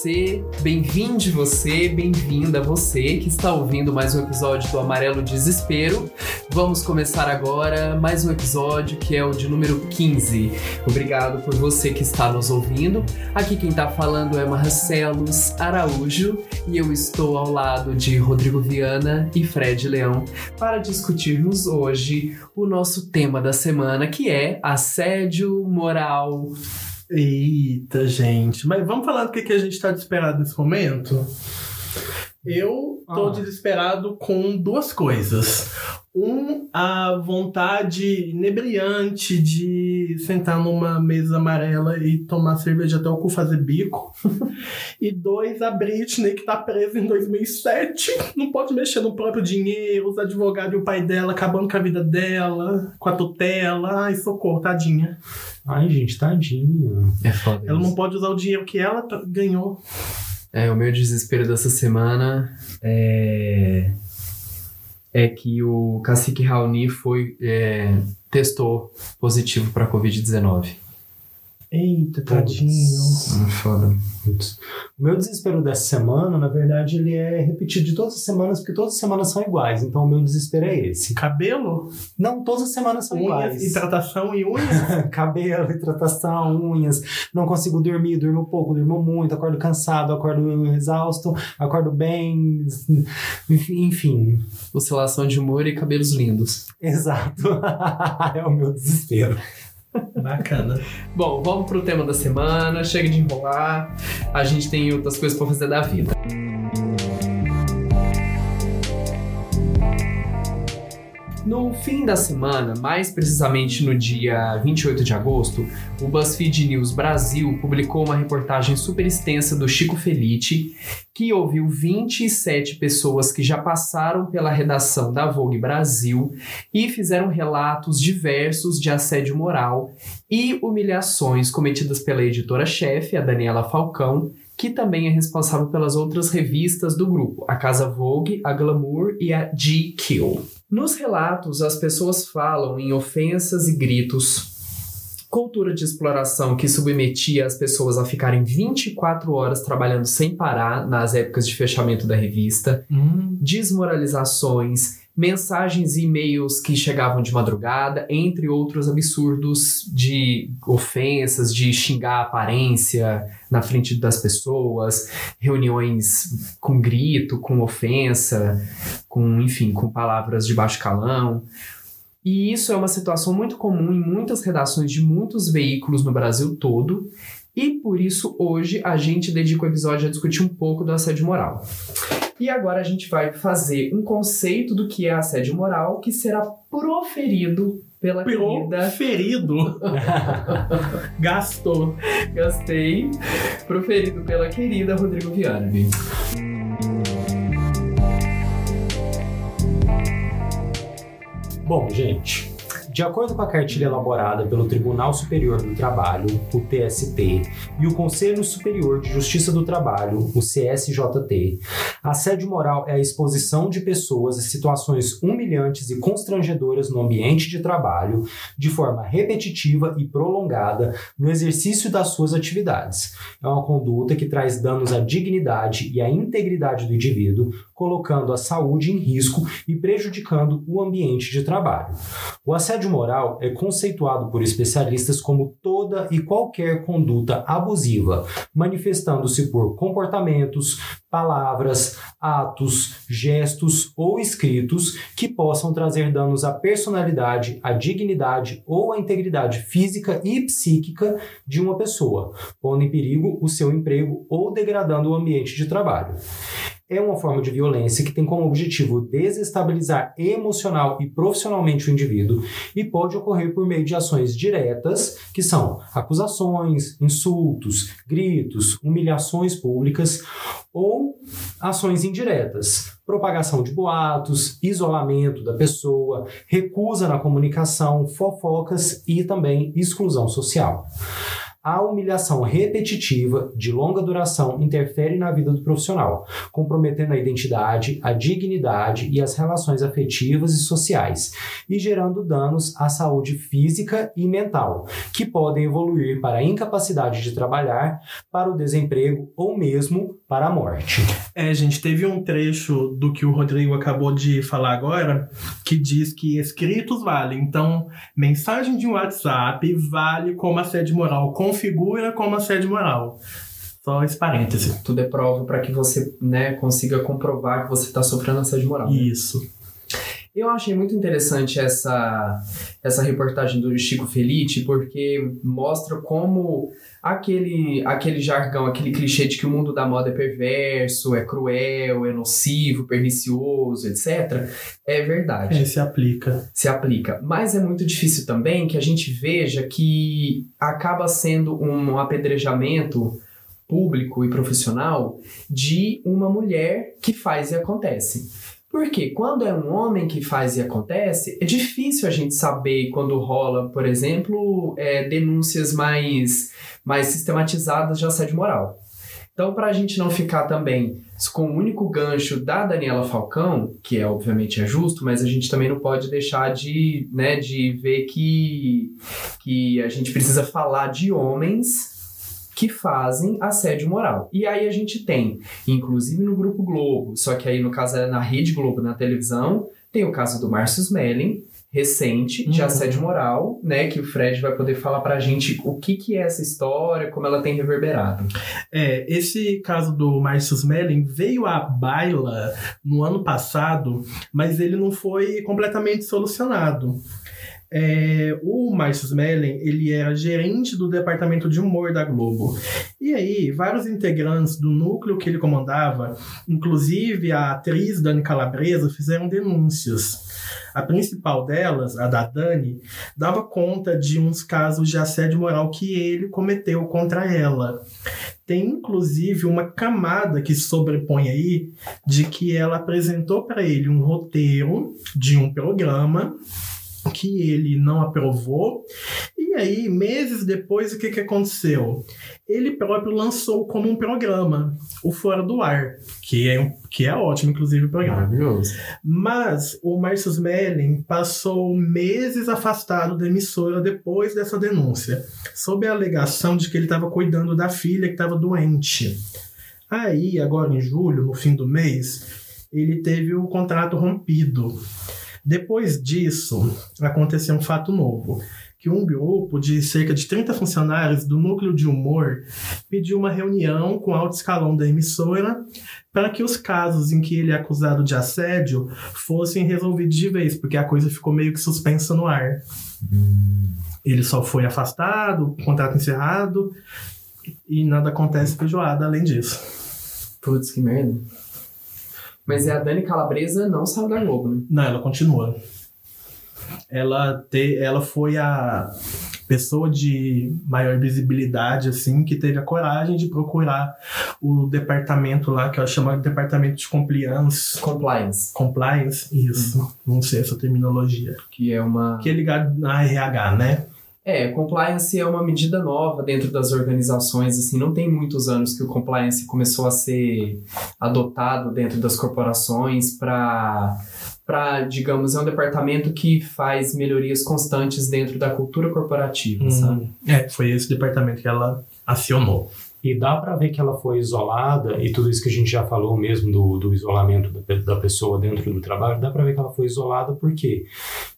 Bem-vindo você, bem-vinde você, bem-vinda você que está ouvindo mais um episódio do Amarelo Desespero. Vamos começar agora mais um episódio que é o de número 15. Obrigado por você que está nos ouvindo. Aqui quem está falando é Marcelos Araújo e eu estou ao lado de Rodrigo Viana e Fred Leão para discutirmos hoje o nosso tema da semana que é assédio moral Eita, gente. Mas vamos falar do que, que a gente tá desesperado nesse momento? Eu tô Ah. desesperado com duas coisas. Um, a vontade inebriante de sentar numa mesa amarela e tomar cerveja até o cu fazer bico. e dois, a Britney, que tá presa em 2007. Não pode mexer no próprio dinheiro, os advogados e o pai dela acabando com a vida dela, com a tutela. Ai, socorro, tadinha. Ai, gente, tadinho. É foda. Ela isso. não pode usar o dinheiro que ela ganhou. É, o meu desespero dessa semana é, é que o cacique Raoni foi é, testou positivo para Covid-19. Eita, tadinho. Hum, Foda. O meu desespero dessa semana, na verdade, ele é repetido de todas as semanas, porque todas as semanas são iguais. Então, o meu desespero é esse. Cabelo, Não, todas as semanas são unhas, iguais. hidratação e unhas. Cabelo, hidratação, unhas. Não consigo dormir, durmo pouco, durmo muito, acordo cansado, acordo exausto, acordo bem. Enfim. Oscilação de humor e cabelos lindos. Exato. é o meu desespero. Bacana. Bom, vamos pro tema da semana. Chega de enrolar. A gente tem outras coisas para fazer da vida. No fim da semana, mais precisamente no dia 28 de agosto, o BuzzFeed News Brasil publicou uma reportagem super extensa do Chico Felice, que ouviu 27 pessoas que já passaram pela redação da Vogue Brasil e fizeram relatos diversos de assédio moral e humilhações cometidas pela editora-chefe, a Daniela Falcão, que também é responsável pelas outras revistas do grupo, a Casa Vogue, a Glamour e a GQ. Nos relatos, as pessoas falam em ofensas e gritos, cultura de exploração que submetia as pessoas a ficarem 24 horas trabalhando sem parar nas épocas de fechamento da revista, Hum, desmoralizações, mensagens e e-mails que chegavam de madrugada, entre outros absurdos de ofensas, de xingar a aparência na frente das pessoas, reuniões com grito, com ofensa, com, enfim, com palavras de baixo calão. E isso é uma situação muito comum em muitas redações de muitos veículos no Brasil todo. E por isso hoje a gente dedica o episódio a discutir um pouco do assédio moral. E agora a gente vai fazer um conceito do que é assédio moral que será proferido pela Pirou querida. Gastou. Gastei. Proferido pela querida Rodrigo Viana. Bom, gente, de acordo com a cartilha elaborada pelo Tribunal Superior do Trabalho, o TST, e o Conselho Superior de Justiça do Trabalho, o CSJT, assédio moral é a exposição de pessoas a situações humilhantes e constrangedoras no ambiente de trabalho, de forma repetitiva e prolongada no exercício das suas atividades. É uma conduta que traz danos à dignidade e à integridade do indivíduo, colocando a saúde em risco e prejudicando o ambiente de trabalho. O assédio moral é conceituado por especialistas como toda e qualquer conduta abusiva, manifestando-se por comportamentos, palavras, atos, gestos ou escritos que possam trazer danos à personalidade, à dignidade ou à integridade física e psíquica de uma pessoa, pondo em perigo o seu emprego ou degradando o ambiente de trabalho é uma forma de violência que tem como objetivo desestabilizar emocional e profissionalmente o indivíduo e pode ocorrer por meio de ações diretas, que são acusações, insultos, gritos, humilhações públicas, ou ações indiretas, propagação de boatos, isolamento da pessoa, recusa na comunicação, fofocas e também exclusão social. A humilhação repetitiva, de longa duração, interfere na vida do profissional, comprometendo a identidade, a dignidade e as relações afetivas e sociais, e gerando danos à saúde física e mental, que podem evoluir para a incapacidade de trabalhar, para o desemprego ou mesmo para a morte. É, gente, teve um trecho do que o Rodrigo acabou de falar agora que diz que escritos valem. Então, mensagem de um WhatsApp vale como assédio moral, configura como assédio moral. Só esse parêntese. Tudo é prova para que você né, consiga comprovar que você está sofrendo assédio moral. né? Isso. Eu achei muito interessante essa, essa reportagem do Chico Felice, porque mostra como aquele, aquele jargão, aquele clichê de que o mundo da moda é perverso, é cruel, é nocivo, pernicioso, etc., é verdade É, se aplica. se aplica. Mas é muito difícil também que a gente veja que acaba sendo um apedrejamento público e profissional de uma mulher que faz e acontece. Porque quando é um homem que faz e acontece, é difícil a gente saber quando rola, por exemplo, é, denúncias mais, mais sistematizadas de assédio moral. Então, para a gente não ficar também com o único gancho da Daniela Falcão, que é obviamente é justo, mas a gente também não pode deixar de, né, de ver que, que a gente precisa falar de homens que fazem assédio moral. E aí a gente tem, inclusive no Grupo Globo, só que aí no caso é na Rede Globo, na televisão, tem o caso do Márcio Smelling, recente, de Uhum. assédio moral, né, que o Fred vai poder falar pra gente o que que é essa história, como ela tem reverberado. É, esse caso do Márcio Smelling veio à baila no ano passado, mas ele não foi completamente solucionado. É, o Márcio Smelling, ele era gerente do departamento de humor da Globo. E aí, vários integrantes do núcleo que ele comandava, inclusive a atriz Dani Calabresa, fizeram denúncias. A principal delas, a da Dani, dava conta de uns casos de assédio moral que ele cometeu contra ela tem inclusive uma camada que sobrepõe aí de que ela apresentou para ele um roteiro de um programa que ele não aprovou. E aí, meses depois, o que, que aconteceu? Ele próprio lançou como um programa, o Fora do Ar, que é, que é ótimo, inclusive, o programa. Maravilhoso. Mas o Márcio Smelling passou meses afastado da emissora depois dessa denúncia, sob a alegação de que ele estava cuidando da filha que estava doente. Aí, agora em julho, no fim do mês, ele teve o contrato rompido. Depois disso, aconteceu um fato novo. Que um grupo de cerca de 30 funcionários do núcleo de humor pediu uma reunião com alto escalão da emissora para que os casos em que ele é acusado de assédio fossem resolvidos de vez, porque a coisa ficou meio que suspensa no ar. Ele só foi afastado, contrato encerrado, e nada acontece feijoada além disso. Putz, que merda. Mas é a Dani Calabresa não saiu da Globo, né? Não, ela continua. Ela, te, ela foi a pessoa de maior visibilidade, assim, que teve a coragem de procurar o departamento lá, que ela chama de departamento de compliance. Compliance, Compliance, isso. Não sei essa terminologia. que é uma... Que é ligado na RH, né? É, compliance é uma medida nova dentro das organizações, assim, não tem muitos anos que o compliance começou a ser adotado dentro das corporações para para, digamos, é um departamento que faz melhorias constantes dentro da cultura corporativa, sabe? Hum, é, foi esse departamento que ela acionou. E dá para ver que ela foi isolada, e tudo isso que a gente já falou mesmo do, do isolamento da, da pessoa dentro do trabalho, dá para ver que ela foi isolada porque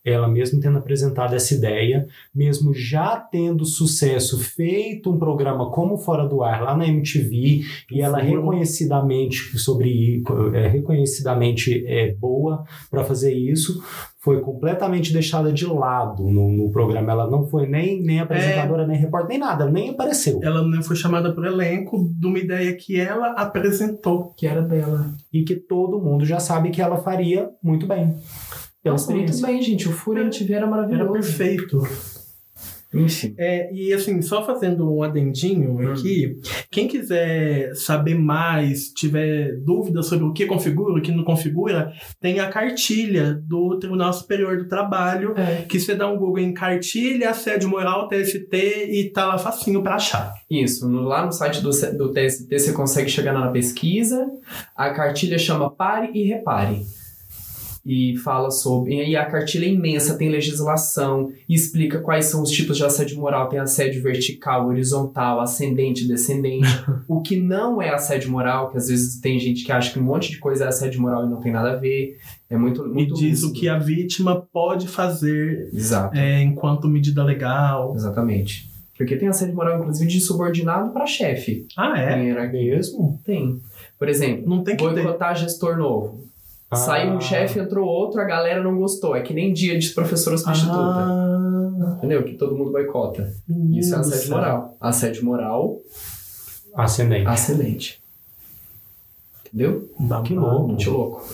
ela, mesmo tendo apresentado essa ideia, mesmo já tendo sucesso, feito um programa como Fora do Ar lá na MTV, e ela Furo. reconhecidamente sobre é, reconhecidamente é, boa para fazer isso, foi completamente deixada de lado no, no programa. Ela não foi nem, nem apresentadora, nem repórter, nem nada, ela nem apareceu. Ela não foi chamada para elenco de uma ideia que ela apresentou. Que era dela. e que todo mundo já sabe que ela faria muito bem. Pela Nossa, muito bem, gente. O Furo MTV era Era maravilhoso. perfeito. Enfim. É, e assim, só fazendo um adendinho Hum. aqui, quem quiser saber mais, tiver dúvidas sobre o que configura, o que não configura, tem a cartilha do Tribunal Superior do Trabalho, É. que você dá um Google em cartilha, assédio moral, TST, e tá lá facinho pra achar. Isso, no- lá no site do, do TST você consegue chegar na pesquisa. A cartilha chama Pare e Repare. E fala sobre. E a cartilha é imensa, tem legislação, e explica quais são os tipos de assédio moral. Tem assédio vertical, horizontal, ascendente, descendente. o que não é assédio moral, que às vezes tem gente que acha que um monte de coisa é assédio moral e não tem nada a ver. É muito. E muito diz o que a vítima pode fazer Exato. é, enquanto medida legal. Exatamente. Porque tem assédio moral, inclusive, de subordinado para chefe. Ah, é? Tem hierarquia. Mesmo? Tem. Por exemplo, Não tem que ter. boicotar gestor novo. Ah. Saiu um chefe, entrou outro, a galera não gostou. É que nem dia de professora substituta. Ah, Entendeu? Que todo mundo boicota. menino Isso é assédio céu. moral. Assédio moral, Ascendente. ascendente. Entendeu? Babado. Que louco. Muito louco.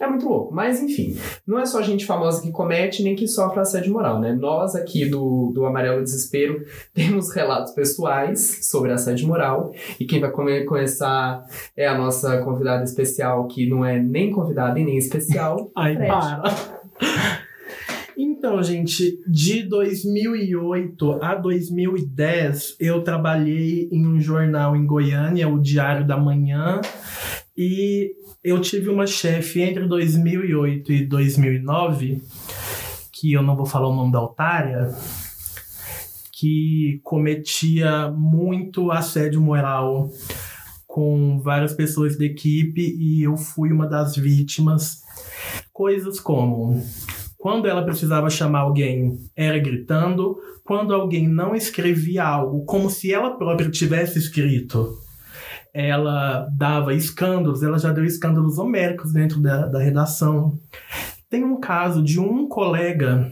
É muito louco. Mas, enfim, não é só gente famosa que comete nem que sofre assédio moral, né? Nós aqui do, do Amarelo Desespero temos relatos pessoais sobre assédio moral. E quem vai come- começar é a nossa convidada especial, que não é nem convidada e nem especial. Ai, Fred. para. Então, gente, de 2008 a 2010, eu trabalhei em um jornal em Goiânia, o Diário da Manhã, e eu tive uma chefe entre 2008 e 2009, que eu não vou falar o nome da otária, que cometia muito assédio moral com várias pessoas da equipe e eu fui uma das vítimas. Coisas como quando ela precisava chamar alguém, era gritando. Quando alguém não escrevia algo, como se ela própria tivesse escrito, ela dava escândalos. Ela já deu escândalos homéricos dentro da, da redação. Tem um caso de um colega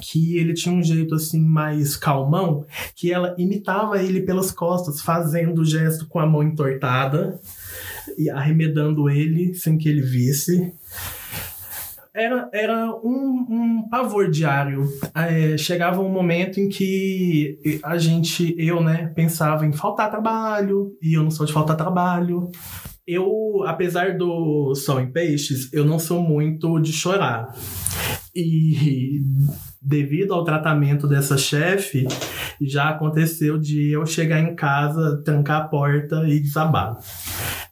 que ele tinha um jeito assim mais calmão, que ela imitava ele pelas costas, fazendo o gesto com a mão entortada e arremedando ele sem que ele visse era, era um, um pavor diário. É, chegava um momento em que a gente, eu, né, pensava em faltar trabalho, e eu não sou de faltar trabalho. Eu, apesar do Sol em Peixes, eu não sou muito de chorar. E devido ao tratamento dessa chefe, já aconteceu de eu chegar em casa, trancar a porta e desabar.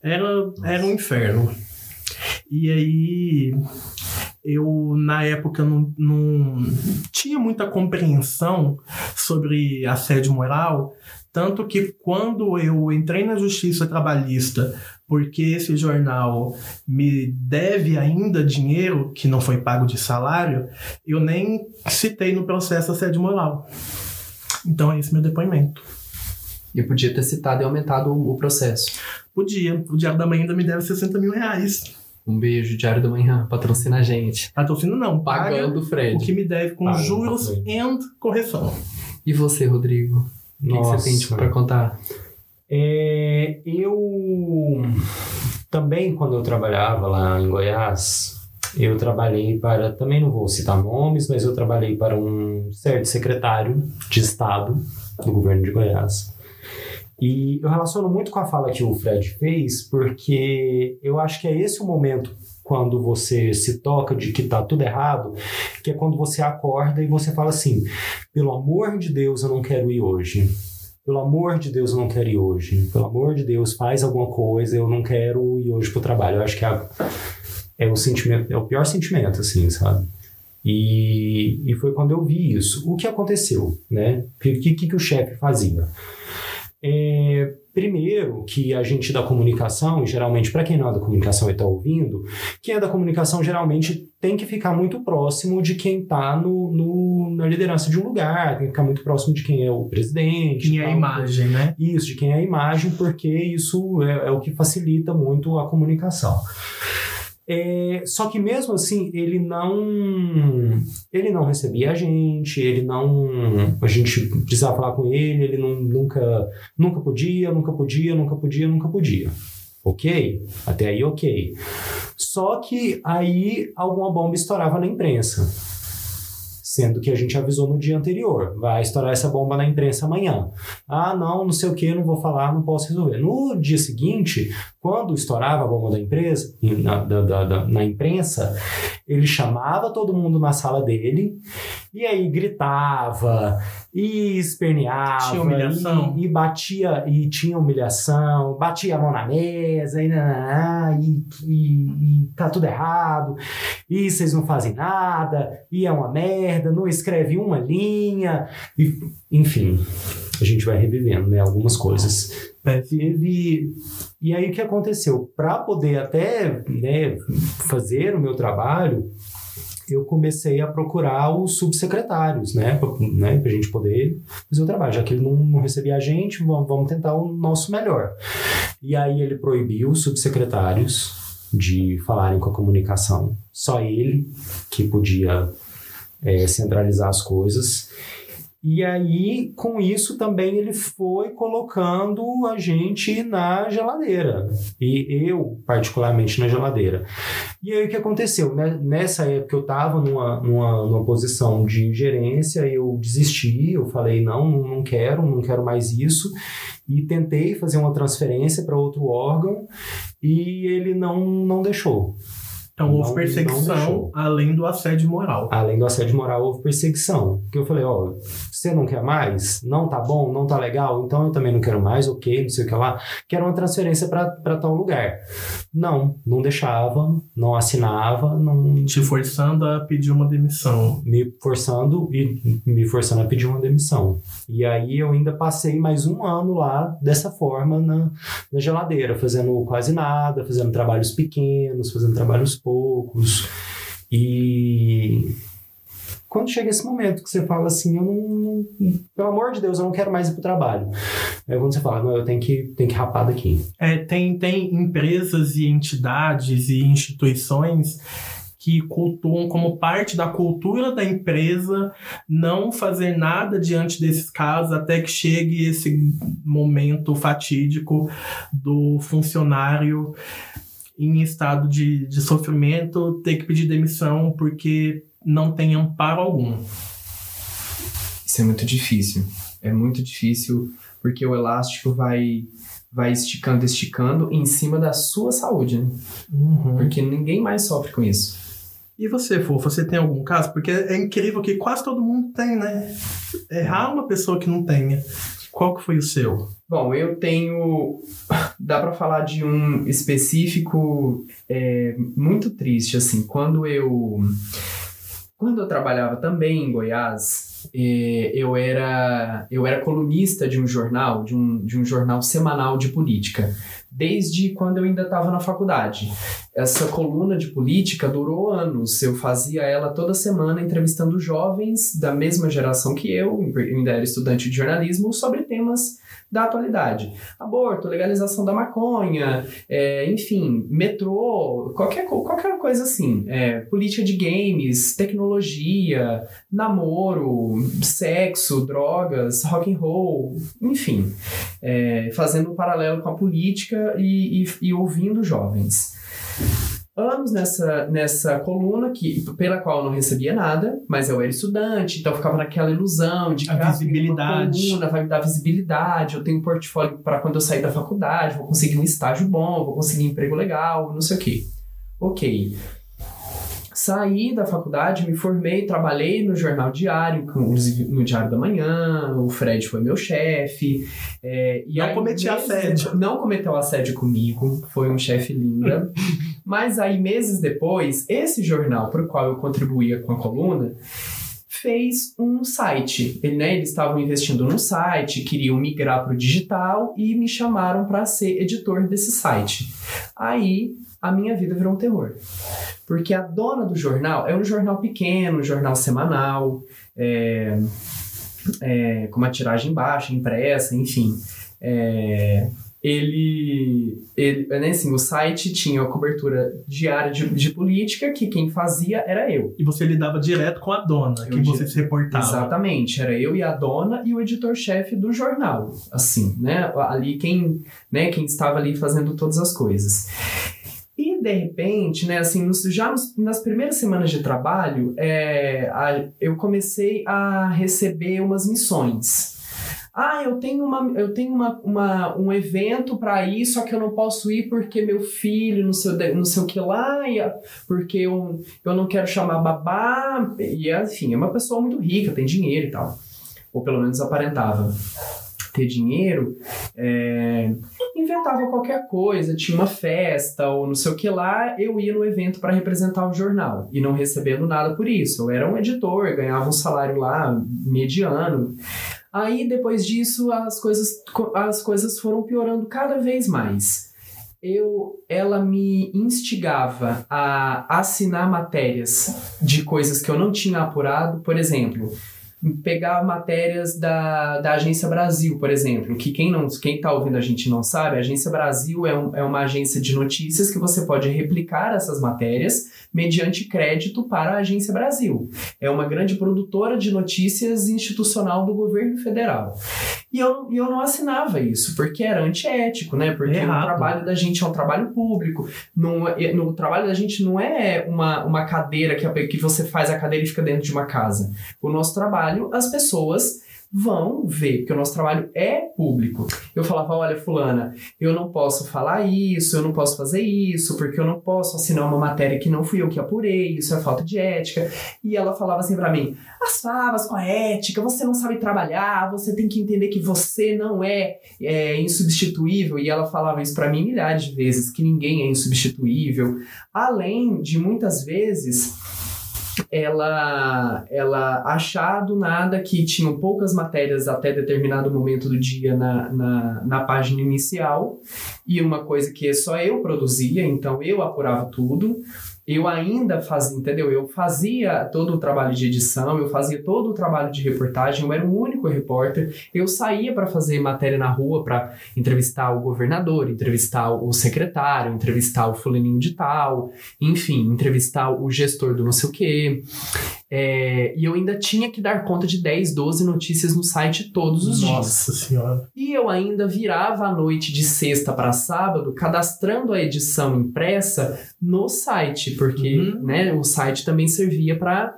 Era, era um inferno. E aí, eu na época não, não tinha muita compreensão sobre assédio moral, tanto que quando eu entrei na justiça trabalhista, porque esse jornal me deve ainda dinheiro que não foi pago de salário, eu nem citei no processo assédio moral. Então é esse meu depoimento. E podia ter citado e aumentado o, o processo. Podia. O Diário da Manhã ainda me deve 60 mil reais. Um beijo, Diário da Manhã, patrocina a gente. Patrocínio não, paga Pagando o o Fred. que me deve com Paga, juros e correção. E você, Rodrigo? O que, que você tem tipo, pra contar? É, eu também, quando eu trabalhava lá em Goiás, eu trabalhei para, também não vou citar nomes, mas eu trabalhei para um certo secretário de Estado do governo de Goiás. E eu relaciono muito com a fala que o Fred fez, porque eu acho que é esse o momento quando você se toca de que tá tudo errado, que é quando você acorda e você fala assim: pelo amor de Deus, eu não quero ir hoje. Pelo amor de Deus, eu não quero ir hoje. Pelo amor de Deus, faz alguma coisa, eu não quero ir hoje pro trabalho. Eu acho que é, é o sentimento, é o pior sentimento, assim, sabe? E, e foi quando eu vi isso. O que aconteceu, né? O que, que, que o chefe fazia? É, primeiro, que a gente da comunicação, e geralmente, para quem não é da comunicação e está ouvindo, quem é da comunicação geralmente tem que ficar muito próximo de quem está no, no- na liderança de um lugar, tem que ficar muito próximo de quem é o presidente. Quem é a tal. imagem, né? Isso, de quem é a imagem, porque isso é, é o que facilita muito a comunicação. É, só que mesmo assim, ele não ele não recebia a gente, ele não a gente precisava falar com ele, ele não, nunca nunca podia, nunca podia, nunca podia, nunca podia. Ok? Até aí ok. Só que aí alguma bomba estourava na imprensa. sendo que a gente avisou no dia anterior, vai estourar essa bomba na imprensa amanhã. Ah, não, não sei o que, não vou falar, não posso resolver. No dia seguinte, quando estourava a bomba da empresa, na, da, da, da, na imprensa, ele chamava todo mundo na sala dele e aí gritava e esperneava Tinha humilhação. E, e batia e tinha humilhação, batia a mão na mesa e, nananã, e, e, e tá tudo errado e vocês não fazem nada e é uma merda, não escreve uma linha e, enfim, a gente vai revivendo né, algumas coisas. Teve e aí o que aconteceu? Para poder até né, fazer o meu trabalho, eu comecei a procurar os subsecretários, né, para né, gente poder fazer o trabalho. Já que ele não, não recebia a gente, vamos, vamos tentar o nosso melhor. E aí ele proibiu os subsecretários de falarem com a comunicação. Só ele que podia é, centralizar as coisas. E aí, com isso, também ele foi colocando a gente na geladeira. E eu, particularmente, na geladeira. E aí, o que aconteceu? Né, nessa época, eu estava numa, numa, numa posição de gerência, eu desisti, eu falei, não, não quero, não quero mais isso. E tentei fazer uma transferência para outro órgão e ele não, não deixou. Então houve perseguição além do assédio moral. Além do assédio moral, houve perseguição. Que eu falei, ó, você não quer mais? Não tá bom? Não tá legal? Então eu também não quero mais, ok, não sei o que lá. Quero uma transferência para tal lugar. Não, não deixava, não assinava, não Te forçando a pedir uma demissão. me forçando e me forçando a pedir uma demissão. E aí eu ainda passei mais um ano lá dessa forma na, na geladeira, fazendo quase nada, fazendo trabalhos pequenos, fazendo trabalhos poucos. E quando chega esse momento que você fala assim, eu não, não- pelo amor de Deus, eu não quero mais ir pro trabalho. Aí quando você fala, não, eu tenho que, tenho que rapar daqui. É, tem, tem empresas e entidades e instituições que cultuam como parte da cultura da empresa não fazer nada diante desses casos até que chegue esse momento fatídico do funcionário em estado de, de sofrimento ter que pedir demissão porque não tem amparo algum. Isso é muito difícil. É muito difícil porque o elástico vai vai esticando, esticando em cima da sua saúde, né? Porque ninguém mais sofre com isso. E você, Fofo, você tem algum caso? Porque é incrível que quase todo mundo tem, né? É raro uma pessoa que não tenha. Qual que foi o seu? Bom, eu tenho. Dá pra falar de um específico é, muito triste, assim. Quando eu. Quando eu trabalhava também em Goiás, eh, eu era, eu era colunista de um jornal, de um, de um jornal semanal de política, desde quando eu ainda estava na faculdade. Essa coluna de política durou anos. Eu fazia ela toda semana entrevistando jovens da mesma geração que eu, ainda era estudante de jornalismo, sobre temas da atualidade. Aborto, legalização da maconha, é, enfim, metrô, qualquer, qualquer coisa assim. É, política de games, tecnologia, namoro, sexo, drogas, rock and roll, enfim. É, fazendo um paralelo com a política e, e, e ouvindo jovens. Anos nessa, nessa coluna, que, pela qual eu não recebia nada, mas eu era estudante, então eu ficava naquela ilusão de que A ah, visibilidade. coluna, vai me dar visibilidade, eu tenho um portfólio para quando eu sair da faculdade, vou conseguir um estágio bom, vou conseguir um emprego legal, não sei o quê. Ok. Saí da faculdade, me formei, trabalhei no jornal diário, inclusive no Diário da Manhã, o Fred foi meu chefe. é, e Não cometi assédio. Não cometeu assédio comigo, foi um chefe linda. Mas aí, meses depois, esse jornal para o qual eu contribuía com a coluna fez um site. Ele, né, eles estavam investindo no site, queriam migrar para o digital e me chamaram para ser editor desse site. Aí a minha vida virou um terror. Porque a dona do jornal é um jornal pequeno, um jornal semanal, é, é, com uma tiragem baixa, impressa, enfim. É, ele, ele né, assim, o site tinha a cobertura diária de, de política, que quem fazia era eu. E você lidava direto com a dona, Eu que você se reportava. Exatamente, era eu e a dona e o editor-chefe do jornal, assim, né? Ali quem, né, quem estava ali fazendo todas as coisas. E de repente, né, assim, nos- já nos- nas primeiras semanas de trabalho, é, a- eu comecei a receber umas missões. Ah, eu tenho, uma, eu tenho uma, uma- um evento para ir, só que eu não posso ir porque meu filho, não sei, não sei o que lá, porque eu, eu não quero chamar babá. E, assim, é uma pessoa muito rica, tem dinheiro e tal. Ou pelo menos aparentava ter dinheiro. é, inventava qualquer coisa, tinha uma festa ou não sei o que lá, eu ia no evento para representar o jornal e não recebendo nada por isso. Eu era um editor, ganhava um salário lá mediano. Aí depois disso as coisas, as coisas foram piorando cada vez mais. Eu, ela me instigava a assinar matérias de coisas que eu não tinha apurado, por exemplo, pegar matérias da, da Agência Brasil, por exemplo, que quem não quem tá ouvindo a gente não sabe, a Agência Brasil é, um, é uma agência de notícias que você pode replicar essas matérias mediante crédito para a Agência Brasil. É uma grande produtora de notícias institucional do governo federal. E eu, eu não assinava isso, porque era antiético, né? Porque Errado. o trabalho da gente é um trabalho público. Não, é- no trabalho da gente não é uma, uma cadeira que, a- que você faz a cadeira e fica dentro de uma casa. O nosso trabalho, as pessoas vão ver, porque o nosso trabalho é público. Eu falava, olha, fulana, eu não posso falar isso, eu não posso fazer isso, porque eu não posso assinar uma matéria que não fui eu que apurei, isso é falta de ética. E ela falava assim pra mim, as favas com a ética, você não sabe trabalhar, você tem que entender que você não é, é insubstituível. E ela falava isso pra mim milhares de vezes, que ninguém é insubstituível. Além de muitas vezes ela ela achar do nada que tinham poucas matérias até determinado momento do dia na, na, na página inicial e uma coisa que só eu produzia, então eu apurava tudo. Eu ainda fazia, entendeu? Eu fazia todo o trabalho de edição, eu fazia todo o trabalho de reportagem, eu era o único repórter. Eu saía para fazer matéria na rua para entrevistar o governador, entrevistar o secretário, entrevistar o fulaninho de tal, enfim, entrevistar o gestor do não sei o quê. É, e eu ainda tinha que dar conta de 10, 12 notícias no site todos os dias. Nossa senhora. E eu ainda virava a noite de sexta para sábado cadastrando a edição impressa no site, porque Uhum. né, o site também servia para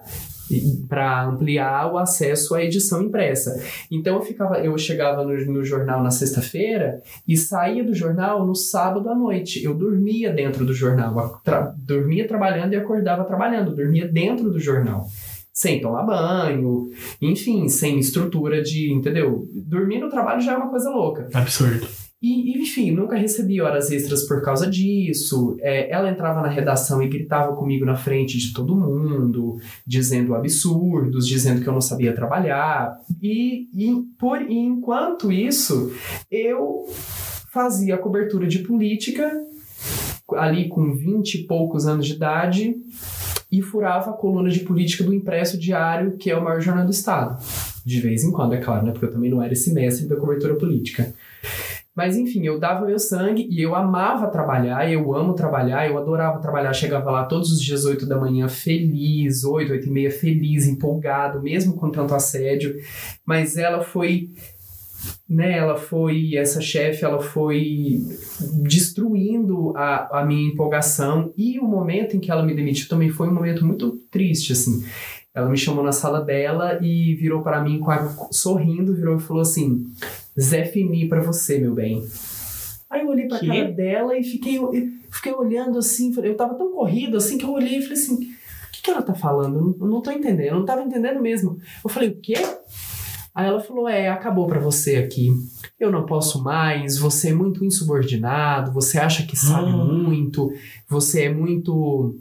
para ampliar o acesso à edição impressa. Então eu ficava, eu chegava no, no jornal na sexta-feira e saía do jornal no sábado à noite. Eu dormia dentro do jornal, tra- dormia trabalhando e acordava trabalhando, dormia dentro do jornal. Sem tomar banho, enfim, sem estrutura de, entendeu? Dormir no trabalho já é uma coisa louca. Absurdo. E, enfim, nunca recebi horas extras por causa disso. É, ela entrava na redação e gritava comigo na frente de todo mundo, dizendo absurdos, dizendo que eu não sabia trabalhar. E, e por e enquanto isso, eu fazia cobertura de política ali com 20 e poucos anos de idade e furava a coluna de política do Impresso Diário, que é o maior jornal do Estado. De vez em quando, é claro, né? Porque eu também não era esse mestre da cobertura política. Mas enfim, eu dava meu sangue e eu amava trabalhar, eu amo trabalhar, eu adorava trabalhar. Chegava lá todos os dias 8 da manhã, feliz, 8, 8 e meia, feliz, empolgado, mesmo com tanto assédio. Mas ela foi, né, ela foi, essa chefe, ela foi destruindo a, a minha empolgação. E o momento em que ela me demitiu também foi um momento muito triste, assim. Ela me chamou na sala dela e virou para mim a, sorrindo, virou e falou assim: Zé Fini pra você, meu bem. Aí eu olhei pra Que? cara dela e fiquei, fiquei olhando assim, eu tava tão corrido assim que eu olhei e falei assim: o que, que ela tá falando? Eu não, eu não tô entendendo, eu não tava entendendo mesmo. Eu falei: o quê? Aí ela falou: é, acabou pra você aqui. Eu não posso mais, você é muito insubordinado, você acha que sabe Ah. muito, você é muito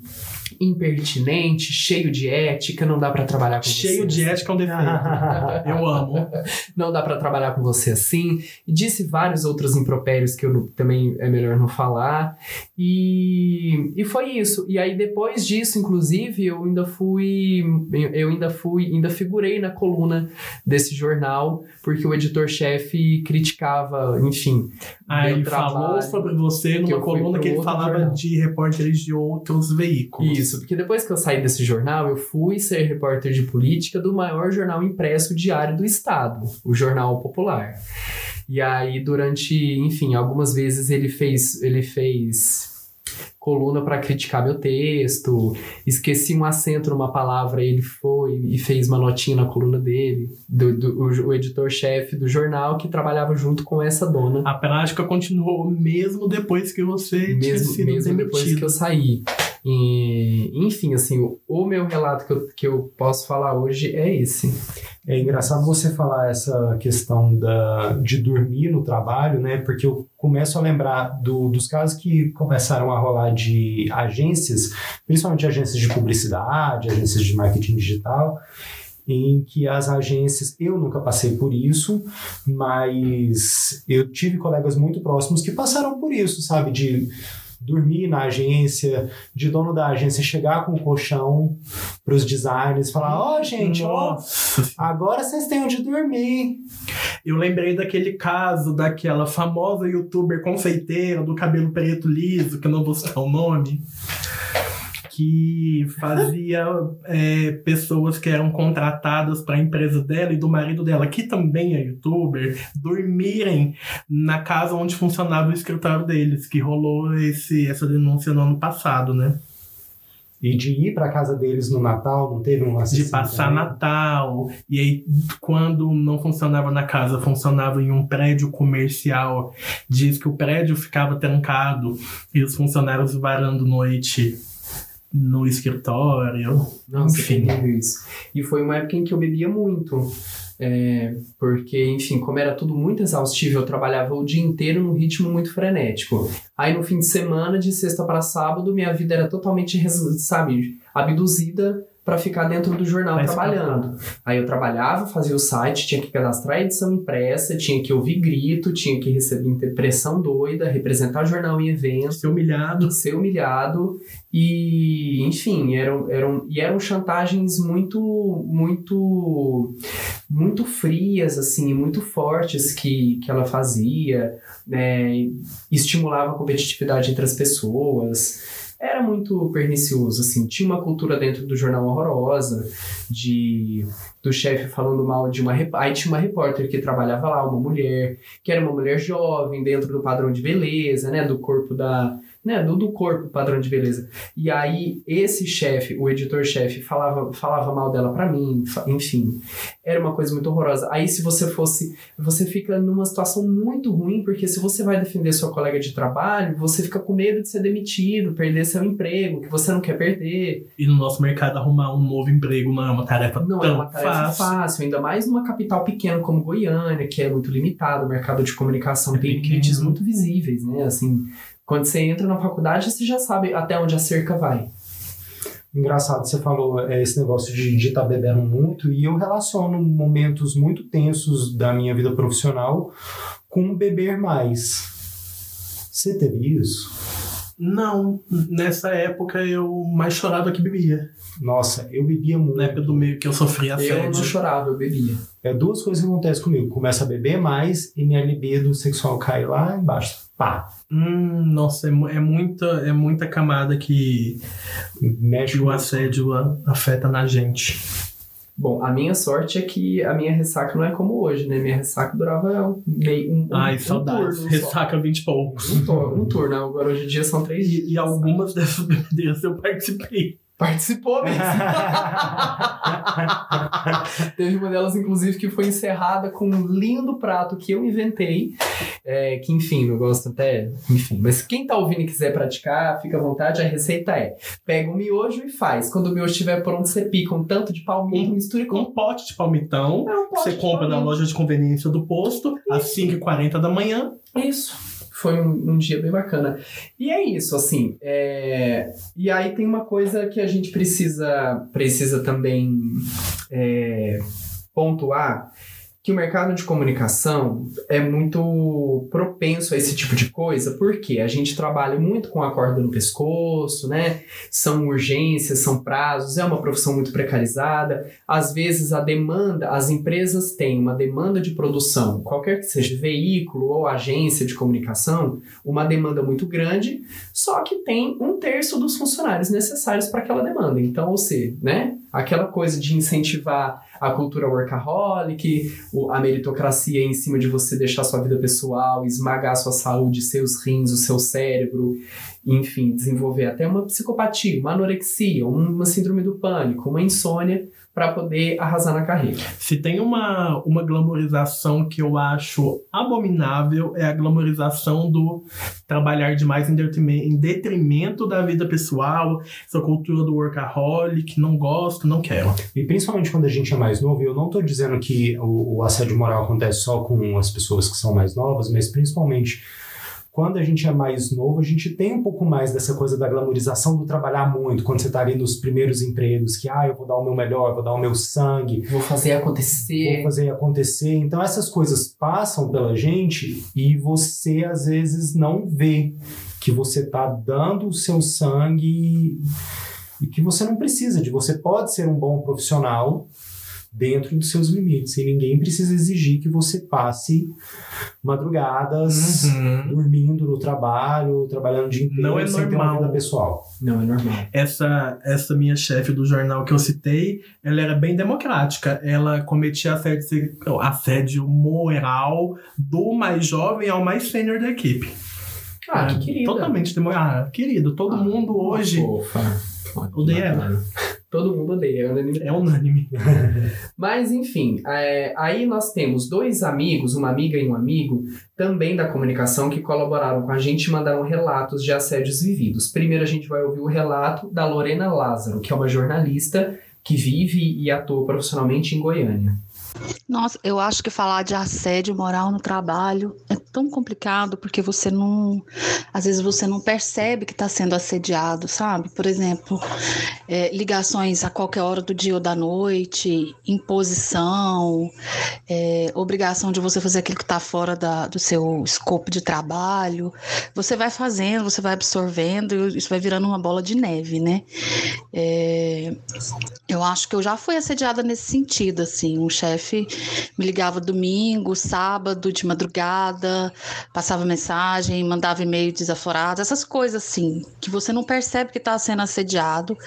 impertinente, cheio de ética, não dá pra trabalhar com Cheio você. de ética é um defeito. Eu amo. Não dá pra trabalhar com você assim. E disse vários outros impropérios que eu não- também é melhor não falar. E, e foi isso. E aí depois disso, inclusive, eu ainda fui eu eu ainda fui, ainda figurei na coluna desse jornal, porque o editor-chefe criticava, enfim, Aí Meu ele falou sobre você numa coluna que ele falava jornal. de repórteres de outros veículos. Isso, porque depois que eu saí desse jornal, eu fui ser repórter de política do maior jornal impresso diário do estado, o Jornal Popular. E aí, durante, enfim, algumas vezes ele fez, ele fez coluna para criticar meu texto, esqueci um acento numa palavra, ele foi e fez uma notinha na coluna dele, do, do o, o editor-chefe do jornal que trabalhava junto com essa dona. A prática continuou mesmo depois que você tinha mesmo, sido mesmo demitido. depois que eu saí. E, enfim, assim, o, o meu relato que eu, que eu posso falar hoje é esse. É engraçado você falar essa questão da, de dormir no trabalho, né? Porque eu começo a lembrar do, dos casos que começaram a rolar de agências, principalmente agências de publicidade, agências de marketing digital, em que as agências, eu nunca passei por isso, mas eu tive colegas muito próximos que passaram por isso, sabe? De dormir na agência, de dono da agência chegar com o colchão para os designers, falar: Ó, oh, gente, ó, agora vocês têm onde dormir. Eu lembrei daquele caso daquela famosa youtuber confeiteira do cabelo preto liso, que eu não vou citar o nome, que fazia é, pessoas que eram contratadas para a empresa dela e do marido dela, que também é youtuber, dormirem na casa onde funcionava o escritório deles, que rolou esse, essa denúncia no ano passado, né? E de ir para casa deles no Natal, não teve um de assim passar também? Natal. E aí, quando não funcionava na casa, funcionava em um prédio comercial. Diz que o prédio ficava trancado e os funcionários varando noite no escritório. Nossa, Enfim. isso. E foi uma época em que eu bebia muito. É, porque, enfim, como era tudo muito exaustivo, eu trabalhava o dia inteiro num ritmo muito frenético. Aí no fim de semana, de sexta para sábado, minha vida era totalmente, sabe, abduzida para ficar dentro do jornal Pra trabalhando. Aí eu trabalhava, fazia o site, tinha que cadastrar a edição impressa, tinha que ouvir grito, tinha que receber impressão doida, representar jornal em eventos Ser humilhado. ser humilhado e enfim eram, eram e eram chantagens muito muito muito frias assim muito fortes que, que ela fazia né, estimulava a competitividade entre as pessoas era muito pernicioso assim. Tinha uma cultura dentro do jornal horrorosa de do chefe falando mal de uma aí tinha uma repórter que trabalhava lá uma mulher que era uma mulher jovem dentro do padrão de beleza né do corpo da né, do, do corpo padrão de beleza. E aí esse chefe, o editor-chefe, falava, falava mal dela pra mim, enfim. Era uma coisa muito horrorosa. Aí se você fosse, você fica numa situação muito ruim, porque se você vai defender sua colega de trabalho, você fica com medo de ser demitido, perder seu emprego, que você não quer perder. E no nosso mercado, arrumar um novo emprego não é uma tarefa Não tão é uma tarefa fácil. fácil. ainda mais numa capital pequena como Goiânia, que é muito limitado, o mercado de comunicação É tem limites muito visíveis, né? Assim, quando você entra na faculdade, você já sabe até onde a cerca vai. Engraçado, você falou é, esse negócio de estar bebendo muito, e eu relaciono momentos muito tensos da minha vida profissional com beber mais. Você teve isso? Não, nessa época eu mais chorava que bebia. Nossa, eu bebia muito. Na época do meio que eu sofria Eu assédio. não chorava, eu bebia. É duas coisas que acontecem comigo. Começo a beber mais e minha libido sexual cai lá embaixo. Pá! Hum, nossa, é, é muita, é muita camada que, Mexe que o assédio a- afeta na gente. Bom, a minha sorte é que a minha ressaca não é como hoje, né? Minha ressaca durava meio um, um, Ai, um saudades. turno só. Ressaca 20 e poucos. Um, um turno, agora hoje em dia são três dias. E, e algumas dessas bebedeiras eu participei. Participou mesmo. Teve uma delas, inclusive, que foi encerrada com um lindo prato que eu inventei. é, que, enfim, não gosto até. Enfim, mas quem tá ouvindo e quiser praticar, fica à vontade. A receita é: pega o miojo e faz. Quando o miojo estiver pronto, você pica um tanto de palmito, misture com. Um pote de palmitão. É um pote você compra na palmito. loja de conveniência do posto, às 5h40 da manhã. Isso. Foi um, um dia bem bacana. E é isso, assim. é, E aí tem uma coisa que a gente precisa, precisa também é, pontuar. Que o mercado de comunicação é muito propenso a esse tipo de coisa, porque a gente trabalha muito com a corda no pescoço, né? São urgências, são prazos, é uma profissão muito precarizada. Às vezes a demanda, as empresas têm uma demanda de produção, qualquer que seja veículo ou agência de comunicação, uma demanda muito grande, só que tem um terço dos funcionários necessários para aquela demanda. Então, ou seja, né? aquela coisa de incentivar a cultura workaholic, a meritocracia em cima de você deixar sua vida pessoal, esmagar sua saúde, seus rins, o seu cérebro, enfim, desenvolver até uma psicopatia, uma anorexia, uma síndrome do pânico, uma insônia para poder arrasar na carreira. Se tem uma, uma glamorização que eu acho abominável, é a glamorização do trabalhar demais em detrimento, em detrimento da vida pessoal, essa cultura do workaholic, não gosto, não quero. E principalmente quando a gente é mais novo, e eu não estou dizendo que o, o assédio moral acontece só com as pessoas que são mais novas, mas principalmente quando a gente é mais novo, a gente tem um pouco mais dessa coisa da glamorização do trabalhar muito, quando você está ali nos primeiros empregos, que ah, eu vou dar o meu melhor, vou dar o meu sangue, Vou fazer vou acontecer. fazer acontecer. Então essas coisas passam pela gente e você às vezes não vê que você está dando o seu sangue e que você não precisa de. Você pode ser um bom profissional dentro dos seus limites e ninguém precisa exigir que você passe madrugadas Uhum. dormindo no trabalho, trabalhando o dia inteiro Não é sem ter uma normal. vida pessoal. Não é normal. Essa, essa minha chefe do jornal que eu citei, ela era bem democrática. Ela cometia assédio, assédio moral do mais jovem ao mais sênior da equipe. Ah, É, que querida. Totalmente democrático. Ah, querido, todo Ah, mundo hoje Fofa. Odeia ela. Todo mundo odeia. é unanimidade. é unânime. Mas, enfim, é, aí nós temos dois amigos, uma amiga e um amigo, também da comunicação, que colaboraram com a gente e mandaram relatos de assédios vividos. Primeiro a gente vai ouvir o relato da Lorena Lázaro, que é uma jornalista que vive e atua profissionalmente em Goiânia. Nossa, eu acho que falar de assédio moral no trabalho é tão complicado porque você não. Às vezes você não percebe que está sendo assediado, sabe? Por exemplo, é, ligações a qualquer hora do dia ou da noite, imposição, é, obrigação de você fazer aquilo que está fora da- do seu escopo de trabalho. Você vai fazendo, você vai absorvendo e isso vai virando uma bola de neve, né? É, eu acho que eu já fui assediada nesse sentido, assim. Um chefe me ligava domingo, sábado, de madrugada, passava mensagem, mandava e-mail desaforado, essas coisas assim, que você não percebe que está sendo assediado,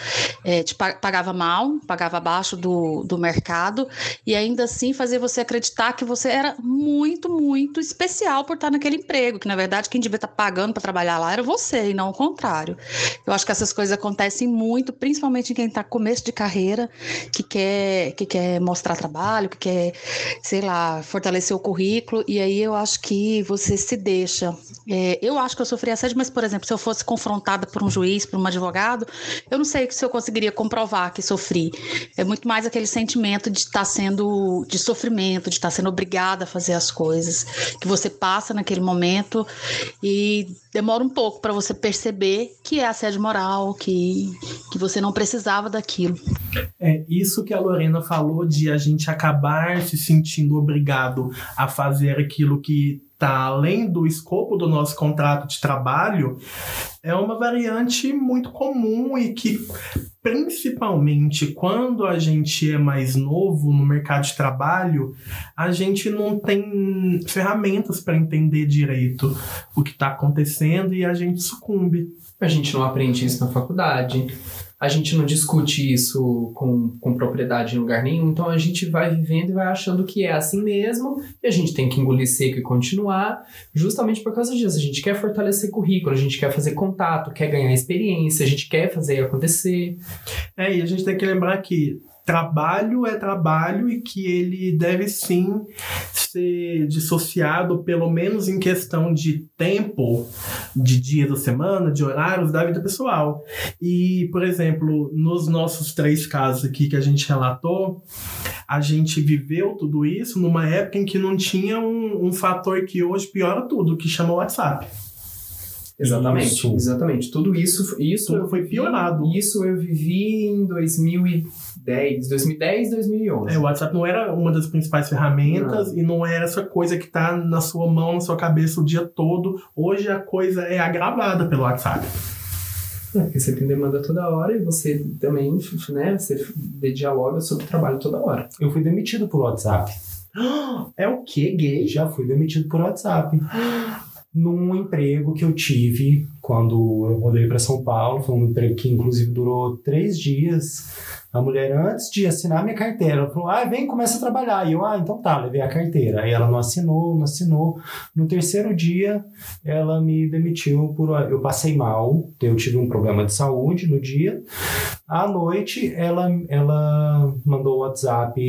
é, te pa- pagava mal, pagava abaixo do, do mercado, e ainda assim fazia você acreditar que você era muito, muito especial por estar naquele emprego, que na verdade quem devia estar pagando para trabalhar lá era você e não o contrário. Eu acho que essas coisas acontecem muito, principalmente em quem está começo de carreira, que quer, que quer mostrar trabalho, que quer, sei lá, fortalecer o currículo, e aí eu acho que você se deixa. É, eu acho que eu sofri assédio, mas, por exemplo, se eu fosse confrontada por um juiz, por um advogado, eu não sei se eu conseguiria comprovar que sofri. É muito mais aquele sentimento de estar sendo de sofrimento, de estar sendo obrigada a fazer as coisas que você passa naquele momento e demora um pouco para você perceber que é assédio moral, que, que você não precisava daquilo. É isso que a Lorena falou de a gente acabar se sentindo obrigado a fazer aquilo que está além do escopo do nosso contrato de trabalho é uma variante muito comum e que principalmente quando a gente é mais novo no mercado de trabalho, a gente não tem ferramentas para entender direito o que está acontecendo e a gente sucumbe. A gente não aprende isso na faculdade, a gente não discute isso com, com propriedade em lugar nenhum, então a gente vai vivendo e vai achando que é assim mesmo, e a gente tem que engolir seco e continuar, justamente por causa disso. A gente quer fortalecer currículo, a gente quer fazer contato, quer ganhar experiência, a gente quer fazer acontecer. É, e a gente tem que lembrar que trabalho é trabalho e que ele deve sim ser dissociado, pelo menos em questão de tempo, de dias da semana, de horários da vida pessoal. E, por exemplo, nos nossos três casos aqui que a gente relatou, a gente viveu tudo isso numa época em que não tinha um, um fator que hoje piora tudo, que chama WhatsApp. Exatamente, Isso. exatamente. Tudo isso, isso Tudo foi piorado. Isso eu vivi em 2010, 2010, 2011. É, o WhatsApp não era uma das principais ferramentas e não era essa coisa que tá na sua mão, na sua cabeça o dia todo. Hoje a coisa é agravada pelo WhatsApp. É, porque você tem demanda toda hora e você também, né, você dialoga sobre o trabalho toda hora. Eu fui demitido por WhatsApp. É o que, gay? Já fui demitido por WhatsApp. Num emprego que eu tive quando eu mudei para São Paulo. Foi um emprego que, inclusive, durou três dias. A mulher, antes de assinar minha carteira, ela falou: ah, vem, começa a trabalhar. E eu, ah, então tá, levei a carteira. Aí ela não assinou, não assinou. No terceiro dia, ela me demitiu por. Eu passei mal, eu tive um problema de saúde no dia. À noite, ela, ela mandou o WhatsApp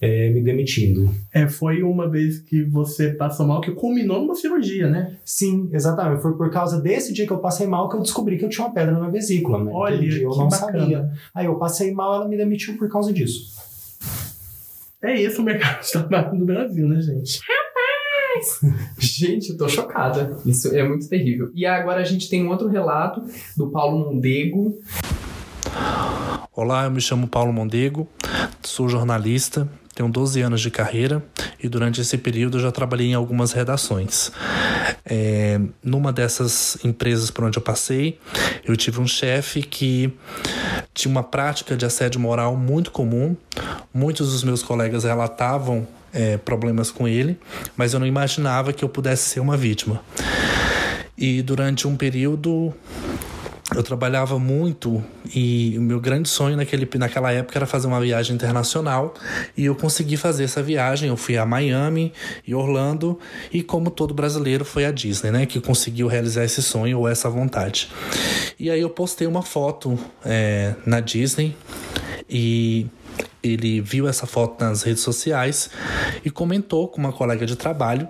é, me demitindo. É, foi uma vez que você passou mal que culminou numa cirurgia, né? Sim, exatamente. Foi por causa desse dia que eu passei mal que eu descobri que eu tinha uma pedra na vesícula. Né? Olha, dia eu que não bacana. sabia. Aí eu passei mal, ela me demitiu por causa disso. É isso o mercado de trabalho no Brasil, né, gente? Gente, eu tô chocada. Isso é muito terrível. E agora a gente tem um outro relato do Paulo Mondego. Olá, eu me chamo Paulo Mondego, sou jornalista, tenho 12 anos de carreira e durante esse período eu já trabalhei em algumas redações. É, numa dessas empresas por onde eu passei, eu tive um chefe que tinha uma prática de assédio moral muito comum. Muitos dos meus colegas relatavam é, problemas com ele, mas eu não imaginava que eu pudesse ser uma vítima. E durante um período eu trabalhava muito e o meu grande sonho naquele, naquela época era fazer uma viagem internacional e eu consegui fazer essa viagem. Eu fui a Miami e Orlando e como todo brasileiro foi a Disney, né, que conseguiu realizar esse sonho ou essa vontade. E aí eu postei uma foto é, na Disney e ele viu essa foto nas redes sociais e comentou com uma colega de trabalho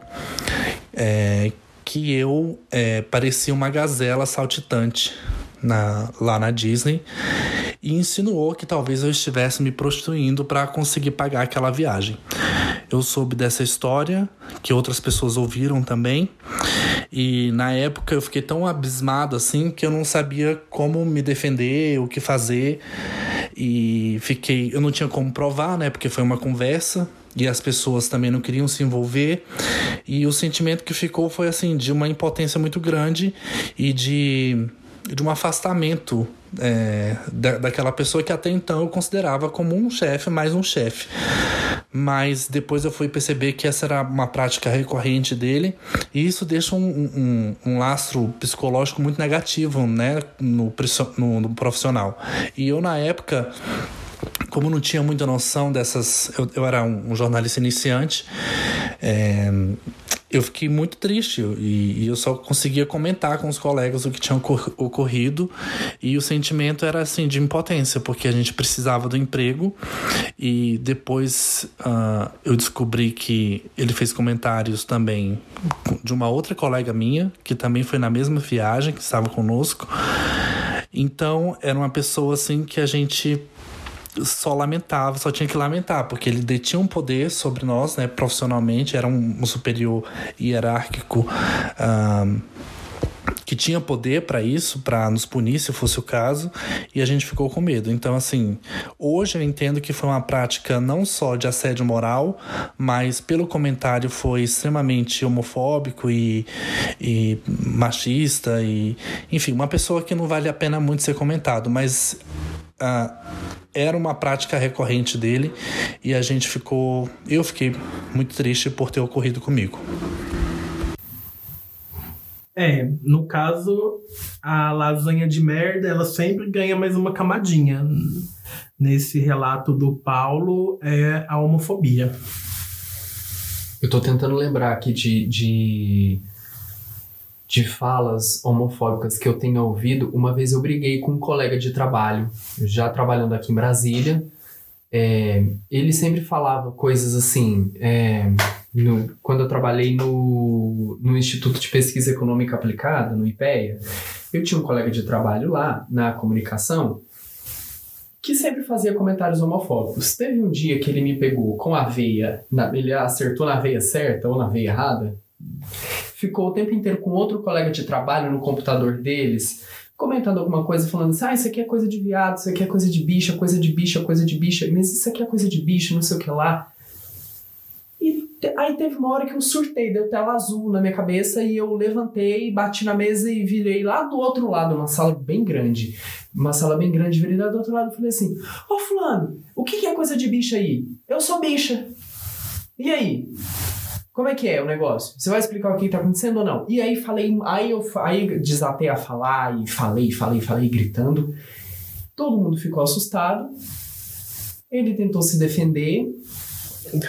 é, que eu é, parecia uma gazela saltitante na, lá na Disney e insinuou que talvez eu estivesse me prostituindo para conseguir pagar aquela viagem. Eu soube dessa história, que outras pessoas ouviram também, e na época eu fiquei tão abismado assim que eu não sabia como me defender, o que fazer, e fiquei. Eu não tinha como provar, né? Porque foi uma conversa e as pessoas também não queriam se envolver. E o sentimento que ficou foi assim de uma impotência muito grande e de, de um afastamento é, da, daquela pessoa que até então eu considerava como um chefe, mais um chefe. Mas depois eu fui perceber que essa era uma prática recorrente dele, e isso deixa um, um, um lastro psicológico muito negativo né, no, no, no profissional. E eu, na época, como não tinha muita noção dessas. Eu, eu era um, um jornalista iniciante, é, eu fiquei muito triste e, e, eu só conseguia comentar com os colegas o que tinha ocorrido e o sentimento era assim de impotência porque a gente precisava do emprego e depois uh, eu descobri que ele fez comentários também de uma outra colega minha que também foi na mesma viagem que estava conosco então era uma pessoa assim que a gente só lamentava, só tinha que lamentar, porque ele detinha um poder sobre nós, né, profissionalmente, era um, um superior hierárquico um, que tinha poder para isso, para nos punir se fosse o caso, e a gente ficou com medo. Então, assim, hoje eu entendo que foi uma prática não só de assédio moral, mas pelo comentário foi extremamente homofóbico e, e machista, e enfim, uma pessoa que não vale a pena muito ser comentado, mas. Uh, era uma prática recorrente dele e a gente ficou. Eu fiquei muito triste por ter ocorrido comigo. É, no caso, a lasanha de merda, ela sempre ganha mais uma camadinha. Nesse relato do Paulo, é a homofobia. Eu tô tentando lembrar aqui de, de de falas homofóbicas que eu tenha ouvido, uma vez eu briguei com um colega de trabalho, já trabalhando aqui em Brasília. É, ele sempre falava coisas assim. É, no, quando eu trabalhei no, no Instituto de Pesquisa Econômica Aplicada, no IPEA, eu tinha um colega de trabalho lá na comunicação que sempre fazia comentários homofóbicos. Teve um dia que ele me pegou com a veia, na, ele acertou na veia certa ou na veia errada, ficou o tempo inteiro com outro colega de trabalho no computador deles, comentando alguma coisa, falando assim: ah, isso aqui é coisa de viado, isso aqui é coisa de bicha, coisa de bicha, coisa de bicha, mas isso aqui é coisa de bicho, não sei o que lá. E aí teve uma hora que eu surtei, deu tela azul na minha cabeça e eu levantei, bati na mesa e virei lá do outro lado, uma sala bem grande. Uma sala bem grande, virei lá do outro lado e falei assim: Ô oh, Fulano, o que é coisa de bicha aí? Eu sou bicha. E aí? Como é que é o negócio? Você vai explicar o que tá acontecendo ou não? E aí falei, aí eu aí desatei a falar e falei, falei, falei, gritando. Todo mundo ficou assustado. Ele tentou se defender.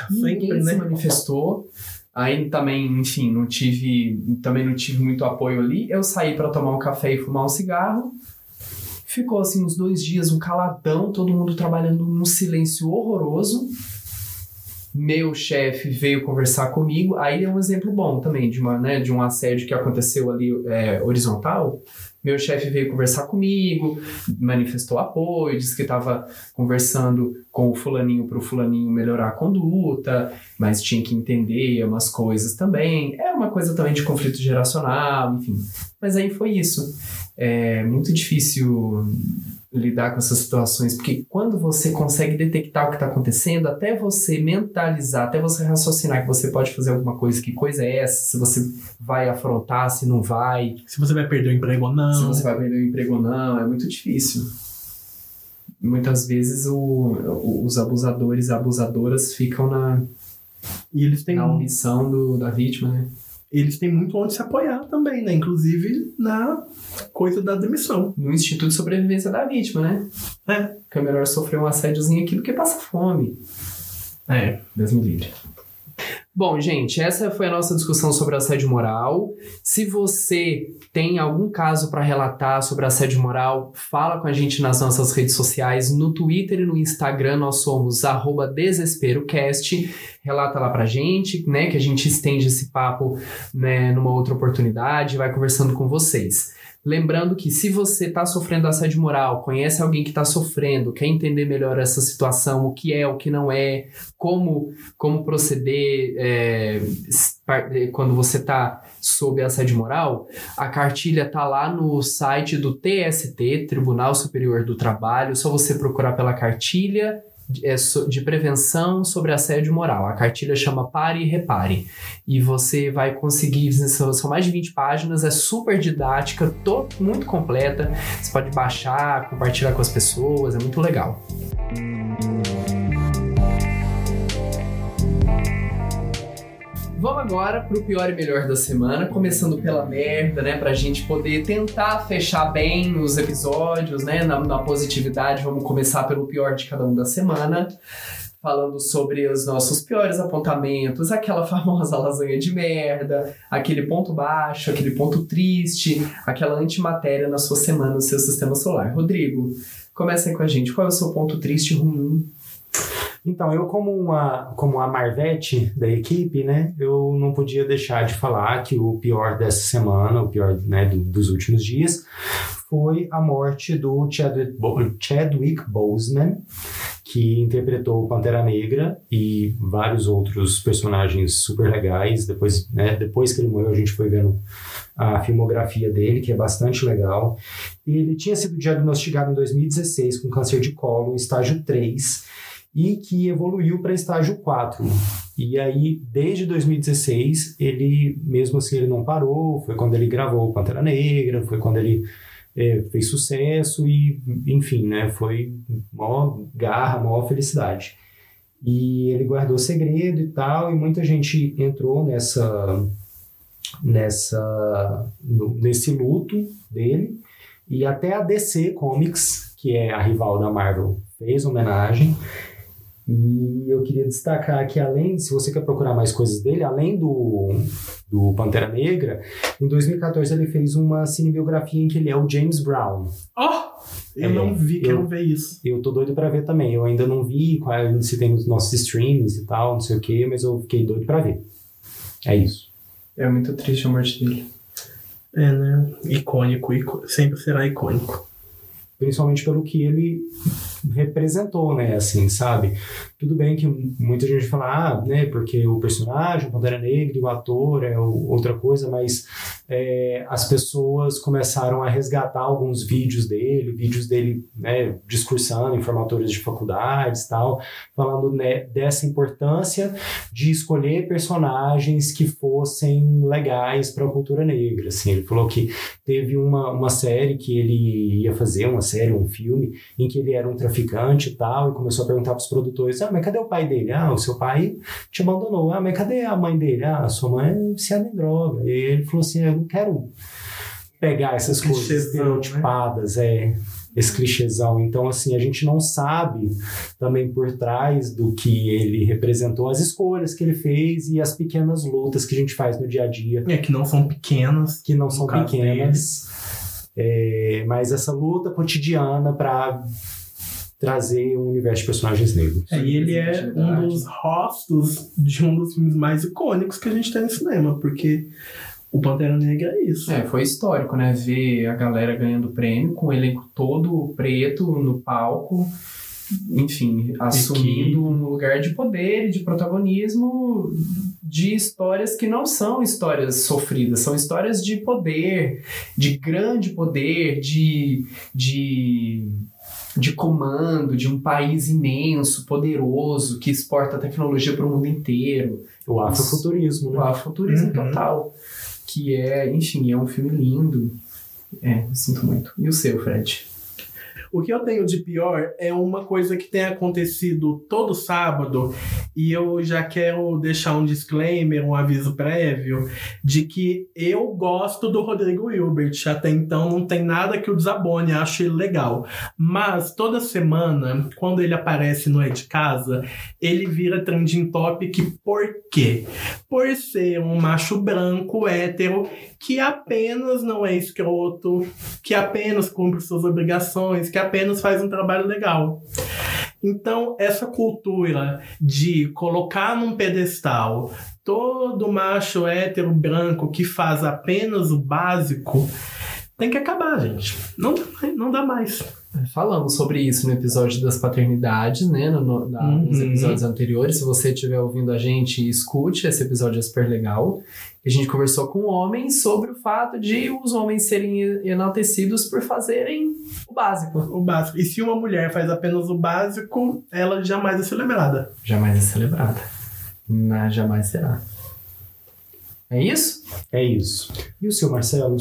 Ninguém Sempre, se né? manifestou. Aí também, enfim, não tive, também não tive muito apoio ali. Eu saí para tomar um café e fumar um cigarro. Ficou assim uns dois dias, um caladão, todo mundo trabalhando num silêncio horroroso. Meu chefe veio conversar comigo. Aí é um exemplo bom também de, uma, né, de um assédio que aconteceu ali é, horizontal. Meu chefe veio conversar comigo, manifestou apoio, disse que estava conversando com o fulaninho para o fulaninho melhorar a conduta, mas tinha que entender umas coisas também. Era uma coisa também de conflito geracional, enfim. Mas aí foi isso. É muito difícil lidar com essas situações, porque quando você consegue detectar o que está acontecendo, até você mentalizar, até você raciocinar que você pode fazer alguma coisa, que coisa é essa, se você vai afrontar, se não vai, Se você vai perder o emprego ou não. se você vai perder o emprego ou não, é muito difícil. Muitas vezes o- os abusadores e abusadoras ficam na, E eles têm, na omissão do, da vítima, né? Eles têm muito onde se apoiar também, né? Inclusive na coisa da demissão. No Instituto de Sobrevivência da Vítima, né? É. Que é melhor sofrer um assédiozinho aqui do que passar fome. É. Deus me livre. Bom, gente, essa foi a nossa discussão sobre assédio moral. Se você tem algum caso para relatar sobre assédio moral, fala com a gente nas nossas redes sociais. No Twitter e no Instagram nós somos desesperocast. Relata lá pra gente, né? Que a gente estende esse papo né, numa outra oportunidade, vai conversando com vocês. Lembrando que se você está sofrendo assédio moral, conhece alguém que está sofrendo, quer entender melhor essa situação, o que é, o que não é, como, como proceder é, eh, quando você está sob assédio moral, a cartilha tá lá no site do TST, Tribunal Superior do Trabalho. Só você procurar pela cartilha de- é, de prevenção sobre assédio moral. A cartilha chama Pare e Repare. E você vai conseguir, são mais de 20 páginas, é super didática, muito completa. Você pode baixar, compartilhar com as pessoas, é muito legal. Vamos agora pro pior e melhor da semana, começando pela merda, né? Pra gente poder tentar fechar bem os episódios, né? Na, na positividade, vamos começar pelo pior de cada um da semana. Falando sobre os nossos piores apontamentos, aquela famosa lasanha de merda, aquele ponto baixo, aquele ponto triste, aquela antimatéria na sua semana, no seu sistema solar. Rodrigo, começa aí com a gente. Qual é o seu ponto triste ruim? Então, eu como uma, como a Marvete da equipe, né, eu não podia deixar de falar que o pior dessa semana, o pior né, do- dos últimos dias, foi a morte do Chadwick, Chadwick Boseman, que interpretou Pantera Negra e vários outros personagens super legais. Depois, né, depois que ele morreu, a gente foi vendo a filmografia dele, que é bastante legal. Ele tinha sido diagnosticado em 2016 com câncer de colo, estágio 3, e que evoluiu para estágio 4. E aí, desde 2016, ele, mesmo assim, ele não parou. Foi quando ele gravou Pantera Negra, foi quando ele eh, fez sucesso e, enfim, né, foi maior garra, maior felicidade. E ele guardou segredo e tal, e muita gente entrou nessa, nessa, no- nesse luto dele. E até a DC Comics, que é a rival da Marvel, fez homenagem. E eu queria destacar que além, se você quer procurar mais coisas dele, além do, do Pantera Negra, em 2014 ele fez uma cinebiografia em que ele é o James Brown. Ó! eu É, não vi, eu- quero ver isso. Eu tô doido pra ver também. Eu ainda não vi qual é- se tem nos nossos streams e tal, não sei o que, mas eu fiquei doido pra ver. É isso. É muito triste a morte dele. É, né? Icônico, icô- sempre será icônico. Principalmente pelo que ele representou, né? Assim, sabe? Tudo bem que muita gente fala, ah, né? Porque o personagem, o Pantera Negra o ator é outra coisa, mas é, as pessoas começaram a resgatar alguns vídeos dele, vídeos dele né, discursando em formatórios de faculdades tal, falando né, dessa importância de escolher personagens que fossem legais para a cultura negra. Assim, ele falou que teve uma, uma série que ele ia fazer, uma série, um filme, em que ele era um traficante e tal, e começou a perguntar para os produtores: ah, mas cadê o pai dele? Ah, o seu pai te abandonou. Ah, mas cadê a mãe dele? Ah, sua mãe é viciada em droga. E ele falou assim: eu não quero pegar essas coisas né? estereotipadas, é esse clichêzão. Então, assim, a gente não sabe também por trás do que ele representou, as escolhas que ele fez e as pequenas lutas que a gente faz no dia a dia, É, que não são pequenas. que não são pequenas. É, mas essa luta cotidiana para trazer um universo de personagens negros. É, e ele é um dos rostos de um dos filmes mais icônicos que a gente tem no cinema, porque o Pantera Negra é isso. É, foi histórico, né? Ver a galera ganhando prêmio com o elenco todo preto no palco. Enfim, assumindo um lugar de poder e de protagonismo de histórias que não são histórias sofridas, são histórias de poder, de grande poder, de, de, de comando, de um país imenso, poderoso, que exporta tecnologia para o mundo inteiro. O afrofuturismo, O né? afrofuturismo Uhum. total. Que é, enfim, é um filme lindo. É, sinto muito. E o seu, Fred? O que eu tenho de pior é uma coisa que tem acontecido todo sábado, e eu já quero deixar um disclaimer, um aviso prévio, de que eu gosto do Rodrigo Hilbert. Até então não tem nada que o desabone, acho ele legal. Mas toda semana, quando ele aparece no É de Casa, ele vira trending topic por quê? Por ser um macho branco, hétero, que apenas não é escroto, que apenas cumpre suas obrigações, que apenas faz um trabalho legal. Então, essa cultura de colocar num pedestal todo macho hétero branco que faz apenas o básico tem que acabar, gente. Não, não dá mais. Falamos sobre isso no episódio das paternidades, né? No, no, na- nos Uhum. episódios anteriores. Se você estiver ouvindo a gente, escute. Esse episódio é super legal. A gente conversou com homens sobre o fato de os homens serem enaltecidos por fazerem o básico. O básico. E se uma mulher faz apenas o básico, ela jamais é celebrada. Jamais é celebrada. Na, jamais será. É isso? É isso. E o seu Marcelo?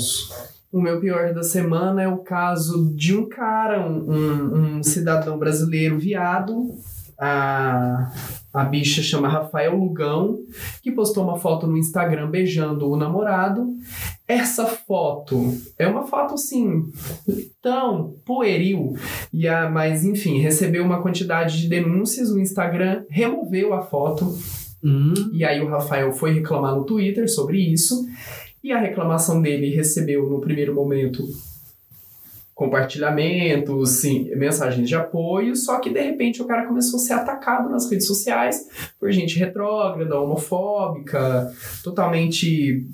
O meu pior da semana é o caso de um cara, um, um- um cidadão brasileiro viado. A, a bicha chama Rafael Lugão, que postou uma foto no Instagram beijando o namorado. Essa foto é uma foto assim, tão pueril, e a, mas enfim, recebeu uma quantidade de denúncias. O Instagram removeu a foto Hum, e aí o Rafael foi reclamar no Twitter sobre isso. E a reclamação dele recebeu no primeiro momento compartilhamentos, sim, mensagens de apoio, só que de repente o cara começou a ser atacado nas redes sociais por gente retrógrada, homofóbica, totalmente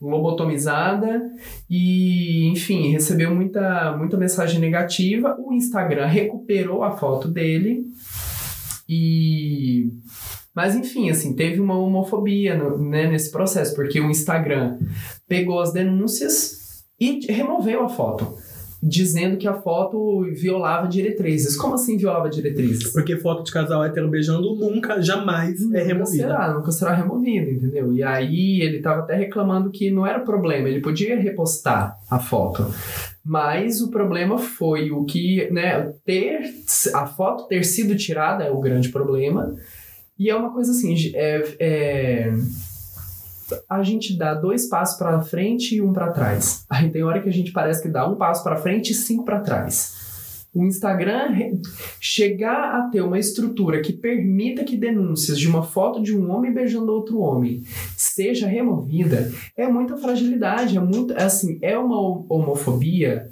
lobotomizada e, enfim, recebeu muita, muita mensagem negativa. O Instagram recuperou a foto dele e mas enfim, assim, teve uma homofobia no- né, nesse processo, porque o Instagram pegou as denúncias e removeu a foto, dizendo que a foto violava diretrizes. Como assim violava diretrizes? porque foto de casal hétero beijando nunca, jamais é Nunca removida. será, nunca será removida, entendeu? E aí ele tava até reclamando que não era problema, ele podia repostar a foto. Mas o problema foi o que, né, ter a foto ter sido tirada é o grande problema. E é uma coisa assim, é, é- a gente dá dois passos para frente e um para trás. Aí tem hora que a gente parece que dá um passo para frente e cinco para trás. O Instagram chegar a ter uma estrutura que permita que denúncias de uma foto de um homem beijando outro homem seja removida é muita fragilidade, é muito é assim, é uma ho- homofobia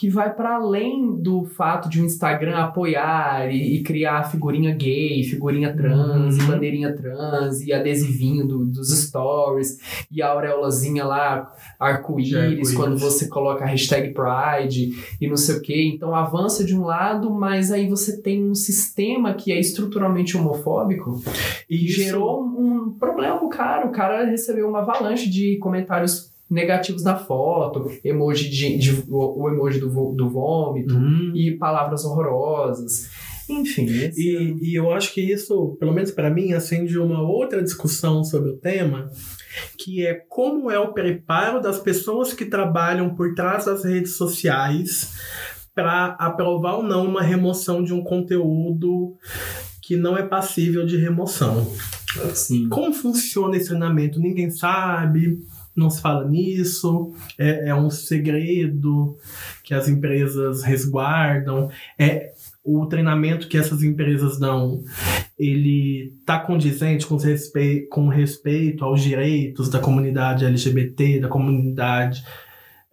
que vai para além do fato de o Instagram apoiar e, e criar figurinha gay, figurinha trans, e Uhum. bandeirinha trans, e adesivinho do- dos stories, e a aureolazinha lá, arco-íris, arco-íris. quando você coloca a hashtag Pride e não sei o que. Então avança de um lado, mas aí você tem um sistema que é estruturalmente homofóbico E e gerou um problema pro cara. O cara recebeu uma avalanche de comentários negativos na foto, emoji de, de- o, o emoji do, do vômito Hum. e palavras horrorosas. Enfim, esse- E, e eu acho que isso, pelo menos para mim, acende uma outra discussão sobre o tema, que é como é o preparo das pessoas que trabalham por trás das redes sociais para aprovar ou não uma remoção de um conteúdo que não é passível de remoção. sim. Como funciona esse treinamento? Ninguém sabe, não se fala nisso, é, é um segredo que as empresas resguardam. É o treinamento que essas empresas dão, ele tá condizente com, respeito, com respeito aos direitos da comunidade LGBT, da comunidade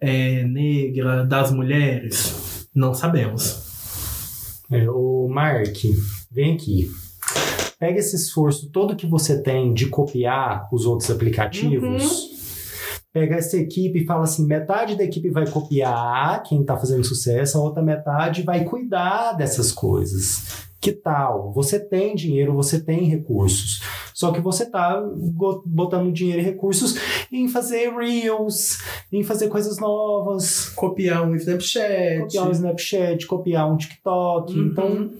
é, negra, das mulheres? Não sabemos. É, o Mark, vem aqui. Pega esse esforço todo que você tem de copiar os outros aplicativos. Pega essa equipe e fala assim: metade da equipe vai copiar quem está fazendo sucesso, a outra metade vai cuidar dessas coisas. Que tal? Você tem dinheiro, você tem recursos. Só que você tá botando dinheiro e recursos em fazer reels, em fazer coisas novas, Copiar um Snapchat. copiar um Snapchat, copiar um TikTok. Uhum. Então,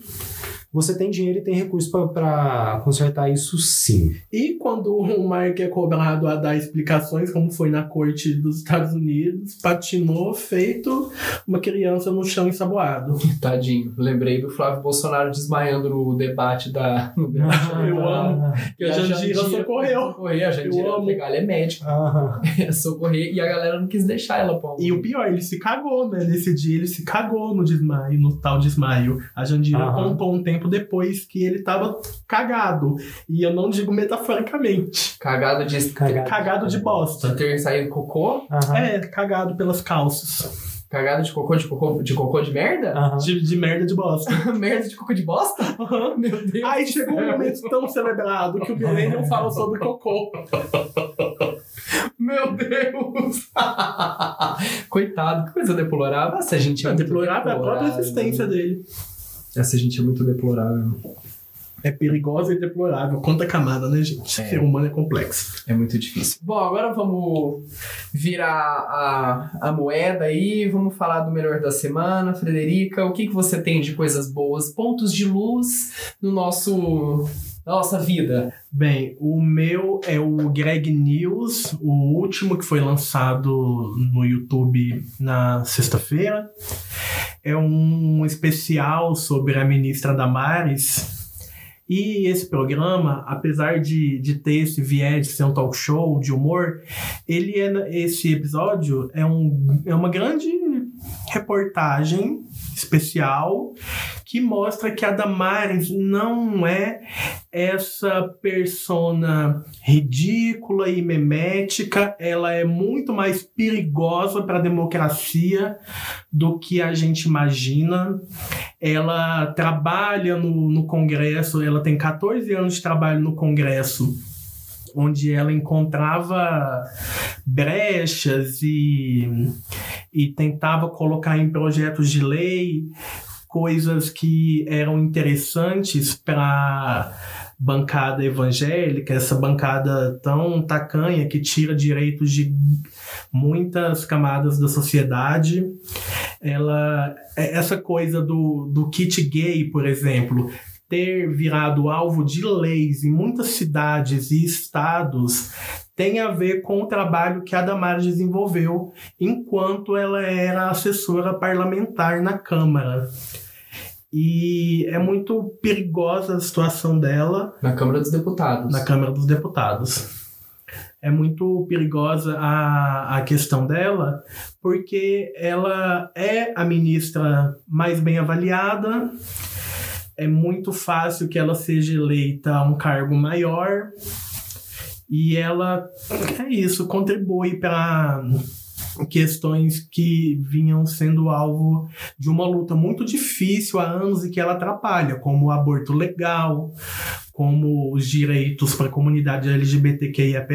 você tem dinheiro e tem recurso para consertar isso sim. E quando o Mark é cobrado a dar explicações, como foi na corte dos Estados Unidos, patinou feito uma criança no chão ensaboado. Tadinho. Lembrei do Flávio Bolsonaro desmaiando no debate da. No debate Eu amo. E a Jandira socorreu. Socorrer, a Jandira Eu pegar, ela é médica. Aham. socorrer e a galera não quis deixar ela pôr. E o pior, ele se cagou, né? Nesse dia ele se cagou no desmaio, no tal desmaio. A Jandira Aham. contou um tempo depois que ele tava cagado. E eu não digo metaforicamente. Cagado de. Cagado. Cagado de bosta. De ter saído cocô? Aham. É, cagado pelas calças. Cagado de cocô de cocô de, cocô de merda? Aham. De, de merda de bosta. merda de cocô de bosta? Meu Deus. Aí chegou um momento tão celebrado que o Millennium fala sobre cocô. Meu Deus! Coitado, que coisa deplorável. Essa gente é É deplorável a própria existência dele. Essa gente é muito deplorável. É perigosa e deplorável. Quanta camada, né, gente? É. Ser humano é complexo. É muito difícil. Bom, agora vamos virar a, a moeda aí, vamos falar do melhor da semana. Frederica, o que, que você tem de coisas boas, pontos de luz no nosso na nossa vida? Bem, o meu é o Greg News, o último que foi lançado no YouTube na sexta-feira. É um especial sobre a ministra Damares. E esse programa, apesar de, de ter esse viés de ser um talk show de humor, ele é esse episódio é, um, é uma grande reportagem especial que mostra que a Damares não é essa persona ridícula e memética, ela é muito mais perigosa para a democracia do que a gente imagina. Ela trabalha no, no Congresso, ela tem 14 anos de trabalho no Congresso, onde ela encontrava brechas e, e tentava colocar em projetos de lei coisas que eram interessantes para bancada evangélica, essa bancada tão tacanha que tira direitos de muitas camadas da sociedade. Ela essa coisa do, do kit gay, por exemplo, ter virado alvo de leis em muitas cidades e estados tem a ver com o trabalho que a Damares desenvolveu enquanto ela era assessora parlamentar na Câmara. E é muito perigosa a situação dela Na Câmara dos Deputados. na Câmara dos Deputados. É muito perigosa a, a questão dela, porque ela é a ministra mais bem avaliada, é muito fácil que ela seja eleita a um cargo maior, e ela, é isso, contribui para questões que vinham sendo alvo de uma luta muito difícil há anos e que ela atrapalha, como o aborto legal, como os direitos para a comunidade LGBTQIAP+.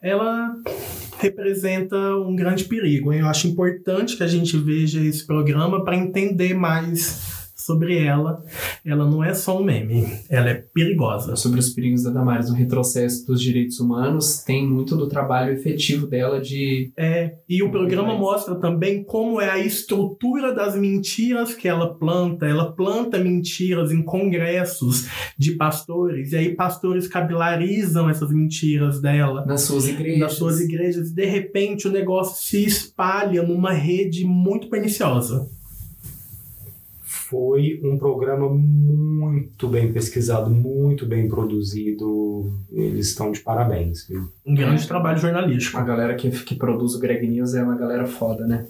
Ela representa um grande perigo. Eu acho importante que a gente veja esse programa para entender mais sobre ela, ela não é só um meme, ela é perigosa. Sobre os perigos da Damares no retrocesso dos direitos humanos, tem muito do trabalho efetivo dela de. É, e o programa mostra também como é a estrutura das mentiras que ela planta. Ela planta mentiras em congressos de pastores, e aí pastores capilarizam essas mentiras dela. nas suas igrejas. nas suas igrejas, e de repente o negócio se espalha numa rede muito perniciosa. Foi um programa muito bem pesquisado, muito bem produzido. Eles estão de parabéns. viu? Um grande trabalho jornalístico. A galera que, que produz o Greg News é uma galera foda, né?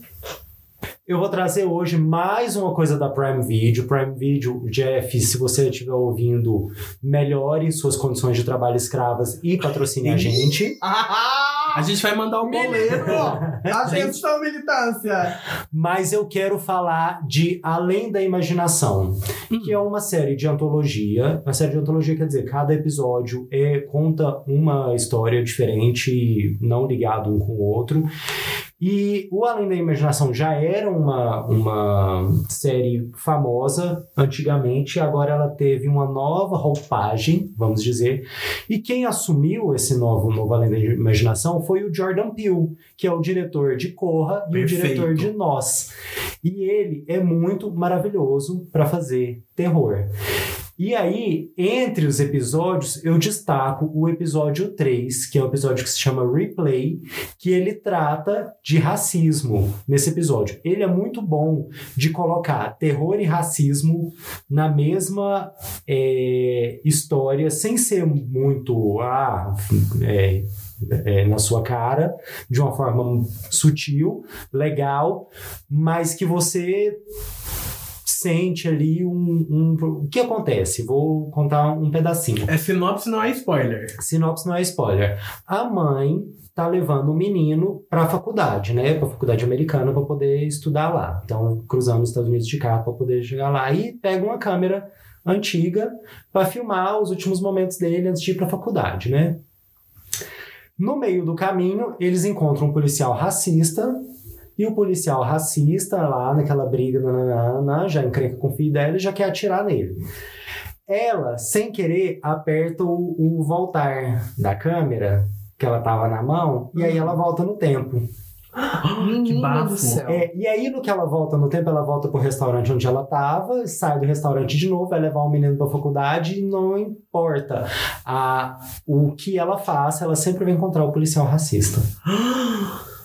Eu vou trazer hoje mais uma coisa da Prime Video. Prime Video, Jeff, se você estiver ouvindo, melhore suas condições de trabalho escravas e patrocine a gente. A gente vai mandar um boleto. Atenção, militância! Mas eu quero falar de Além da Imaginação, que é uma série de antologia. Uma série de antologia quer dizer, cada episódio é, conta uma história diferente, não ligado um com o outro. E o Além da Imaginação já era uma, uma série famosa antigamente, agora ela teve uma nova roupagem, vamos dizer. E quem assumiu esse novo, novo Além da Imaginação foi o Jordan Peele, que é o diretor de Corra e Perfeito. o diretor de Nós. E ele é muito maravilhoso para fazer terror. E aí, entre os episódios, eu destaco o episódio 3, que é o episódio que se chama Replay, que ele trata de racismo nesse episódio. Ele é muito bom de colocar terror e racismo na mesma é, história, sem ser muito ah, é, é, na sua cara, de uma forma sutil, legal, mas que você sente ali um, um. O que acontece? Vou contar um pedacinho. É sinopse, não é spoiler. Sinopse não é spoiler. A mãe tá levando o menino para a faculdade, né? Para a faculdade americana para poder estudar lá. Então, cruzando os Estados Unidos de carro para poder chegar lá e pega uma câmera antiga para filmar os últimos momentos dele antes de ir para a faculdade, né? No meio do caminho, eles encontram um policial racista e o policial racista lá naquela briga, nananana, já encrenca com o filho dela e já quer atirar nele. Ela, sem querer, aperta o, o voltar da câmera que ela tava na mão e aí ela volta no tempo. Menino bafo. do céu. É, e aí, no que ela volta no tempo, ela volta pro restaurante onde ela tava, sai do restaurante de novo, vai levar o menino pra faculdade e não importa a, o que ela faça, ela sempre vai encontrar o policial racista.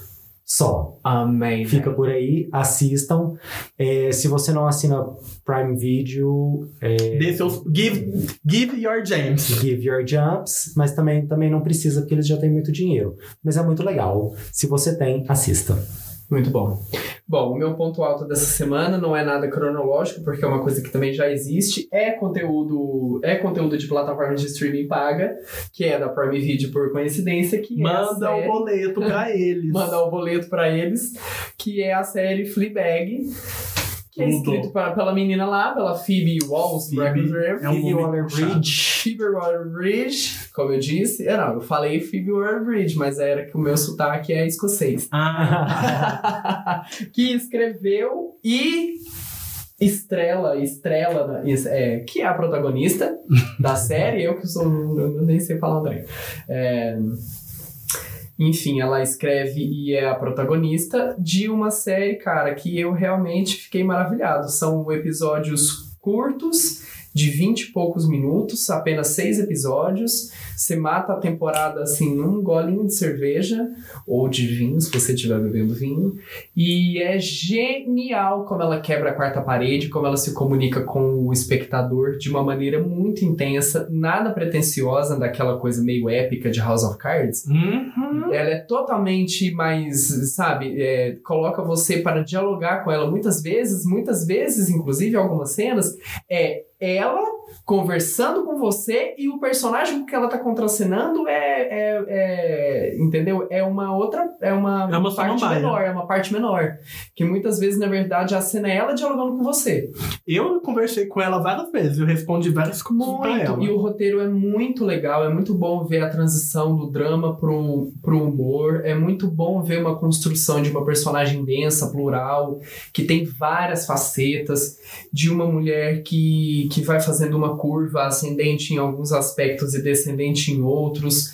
Só. Amém. Fica por aí, assistam. É, se você não assina Prime Video, é, Dê seus. Give, give your James. give your jumps, mas também, também não precisa, porque eles já têm muito dinheiro. Mas é muito legal. Se você tem, assista. Muito bom. Bom, o meu ponto alto dessa semana não é nada cronológico, porque é uma coisa que também já existe. É conteúdo, é conteúdo de plataforma de streaming paga, que é da Prime Video por coincidência, que é Manda o série- boleto pra eles. mandar o boleto pra eles, que é a série Fleabag, que é escrito pra- pela menina lá, pela Phoebe Walls Phoebe Bridge. é um Phoebe Waller-Bridge. Como eu disse, eu não, eu falei Phoebe Waller-Bridge, mas era que o meu sotaque é escocês. Ah, que escreveu e estrela, estrela, é, que é a protagonista da série, eu que sou, eu nem sei falar André. É, enfim, ela escreve e é a protagonista de uma série, cara, que eu realmente fiquei maravilhado. São episódios curtos, de 20 e poucos minutos, apenas seis episódios. Você mata a temporada assim num golinho de cerveja ou de vinho, se você estiver bebendo vinho. E é genial como ela quebra a quarta parede, como ela se comunica com o espectador de uma maneira muito intensa, nada pretensiosa, daquela coisa meio épica de House of Cards. uhum. Ela é totalmente mais, sabe, é, coloca você para dialogar com ela muitas vezes, muitas vezes, inclusive algumas cenas, é ela conversando com você e o personagem que ela tá contracenando é, é, é entendeu? É uma outra, é uma, É uma parte samambaia. menor, é uma parte menor. Que muitas vezes, na verdade, a cena é ela dialogando com você. Eu conversei com ela várias vezes, eu respondi várias coisas pra ela. E o roteiro é muito legal, é muito bom ver a transição do drama pro, pro humor, é muito bom ver uma construção de uma personagem densa, plural, que tem várias facetas, de uma mulher que, que vai fazendo uma curva ascendente em alguns aspectos e descendente em outros.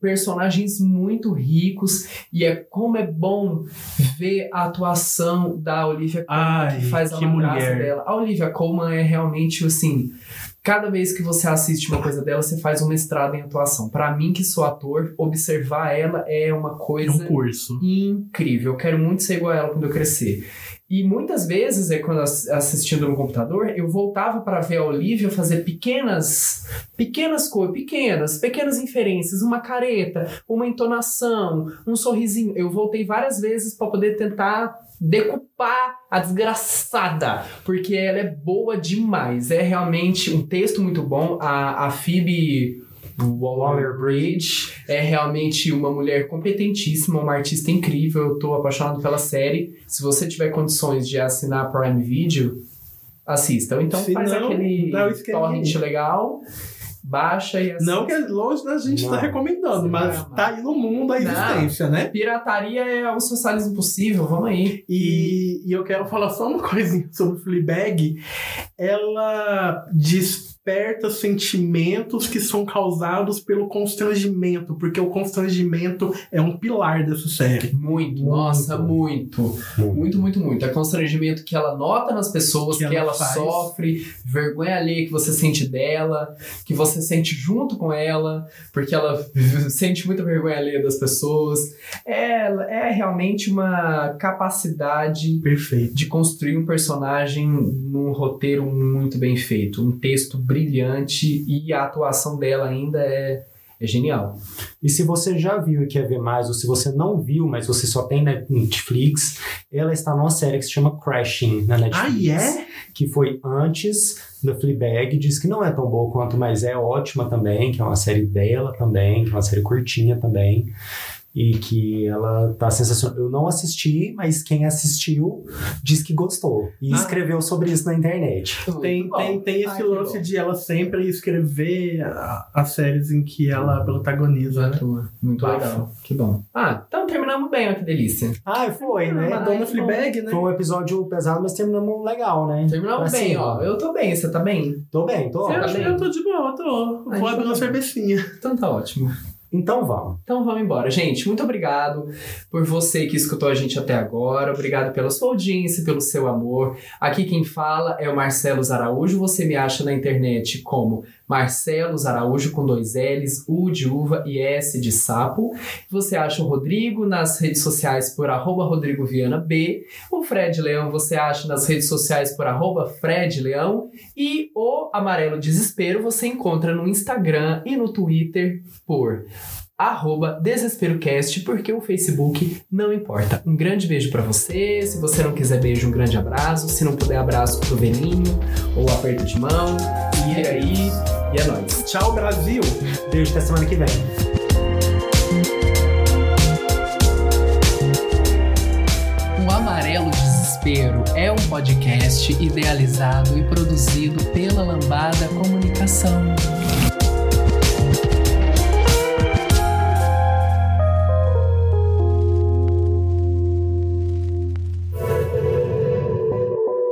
Personagens muito ricos, e é como é bom ver a atuação da Olivia Colman, Ai, que faz a que mulher. dela. A Olivia Colman é realmente assim. Cada vez que você assiste uma coisa dela, você faz um mestrado em atuação. Pra mim, que sou ator, observar ela é uma É coisa um curso. incrível. Eu quero muito ser igual a ela quando eu crescer. E muitas vezes, é quando ass- assistindo no computador, eu voltava para ver a Olivia fazer pequenas, pequenas coisas, pequenas, pequenas inferências, uma careta, uma entonação, um sorrisinho. Eu voltei várias vezes para poder tentar decupar a desgraçada, porque ela é boa demais. É realmente um texto muito bom. A, a Phoebe Waller-Bridge é realmente uma mulher competentíssima, uma artista incrível. Eu tô apaixonado pela série. Se você tiver condições de assinar Prime Video, assista. Ou então Se faz não, aquele o esquema torrent legal, baixa e assista. Não que é longe da gente Não. tá recomendando, mas tá aí no mundo a Não. existência, né? Pirataria é o socialismo possível, vamos aí. E, e eu quero falar só uma coisinha sobre Fleabag. Ela desperta sentimentos que são causados pelo constrangimento, porque o constrangimento é um pilar dessa série. Muito, Muito. nossa, muito. Muito, muito, muito. É constrangimento que ela nota nas pessoas, que, Que ela ela, sofre, vergonha alheia que você sente dela, que você sente junto com ela, porque ela sente muita vergonha alheia das pessoas. É, é realmente uma capacidade Perfeito. de construir um personagem num roteiro muito bem feito, um texto brilhante e a atuação dela ainda é, é genial. E se você já viu e quer ver mais, ou se você não viu, mas você só tem na Netflix, ela está numa série que se chama Crashing na Ah, Netflix. e é? Que foi antes da Fleabag. Diz que não é tão boa quanto, mas é ótima também, que é uma série dela também, que é uma série curtinha também. E que ela tá sensacional. Eu não assisti, mas quem assistiu diz que gostou. E Ah. escreveu sobre isso na internet. Tem, tem, tem esse Ai, lance de ela sempre escrever as séries em que ela protagoniza, né? Muito Bafo. legal. Que bom. Ah, então terminamos bem, ó, que delícia. Ah, foi, né? Madonna bom. Fleabag, né? Foi um episódio pesado, mas terminamos legal, né? Terminamos Pra bem, cima. ó. Eu tô bem, você tá bem? Tô bem, tô. Você Eu, tá bem? eu tô de boa, tô. Vou abrir uma cervecinha. Então tá ótimo. Então vamos. Então vamos embora. Gente, muito obrigado por você que escutou a gente até agora. Obrigado pela sua audiência, pelo seu amor. Aqui quem fala é o Marcelo Araújo. Você me acha na internet como Marcelo Araújo com dois L's, U de uva e S de sapo. Você acha o Rodrigo nas redes sociais por arroba Rodrigo Viana B. O Fred Leão você acha nas redes sociais por arroba Fred Leão. E o Amarelo Desespero você encontra no Instagram e no Twitter por arroba DesesperoCast, porque o Facebook não importa. Um grande beijo pra você. Se você não quiser beijo, um grande abraço. Se não puder, abraço pro velhinho ou aperto de mão. E é aí, e é nóis. Tchau, Brasil! Beijo até semana que vem. O Amarelo Desespero é um podcast idealizado e produzido pela Lambada Comunicação.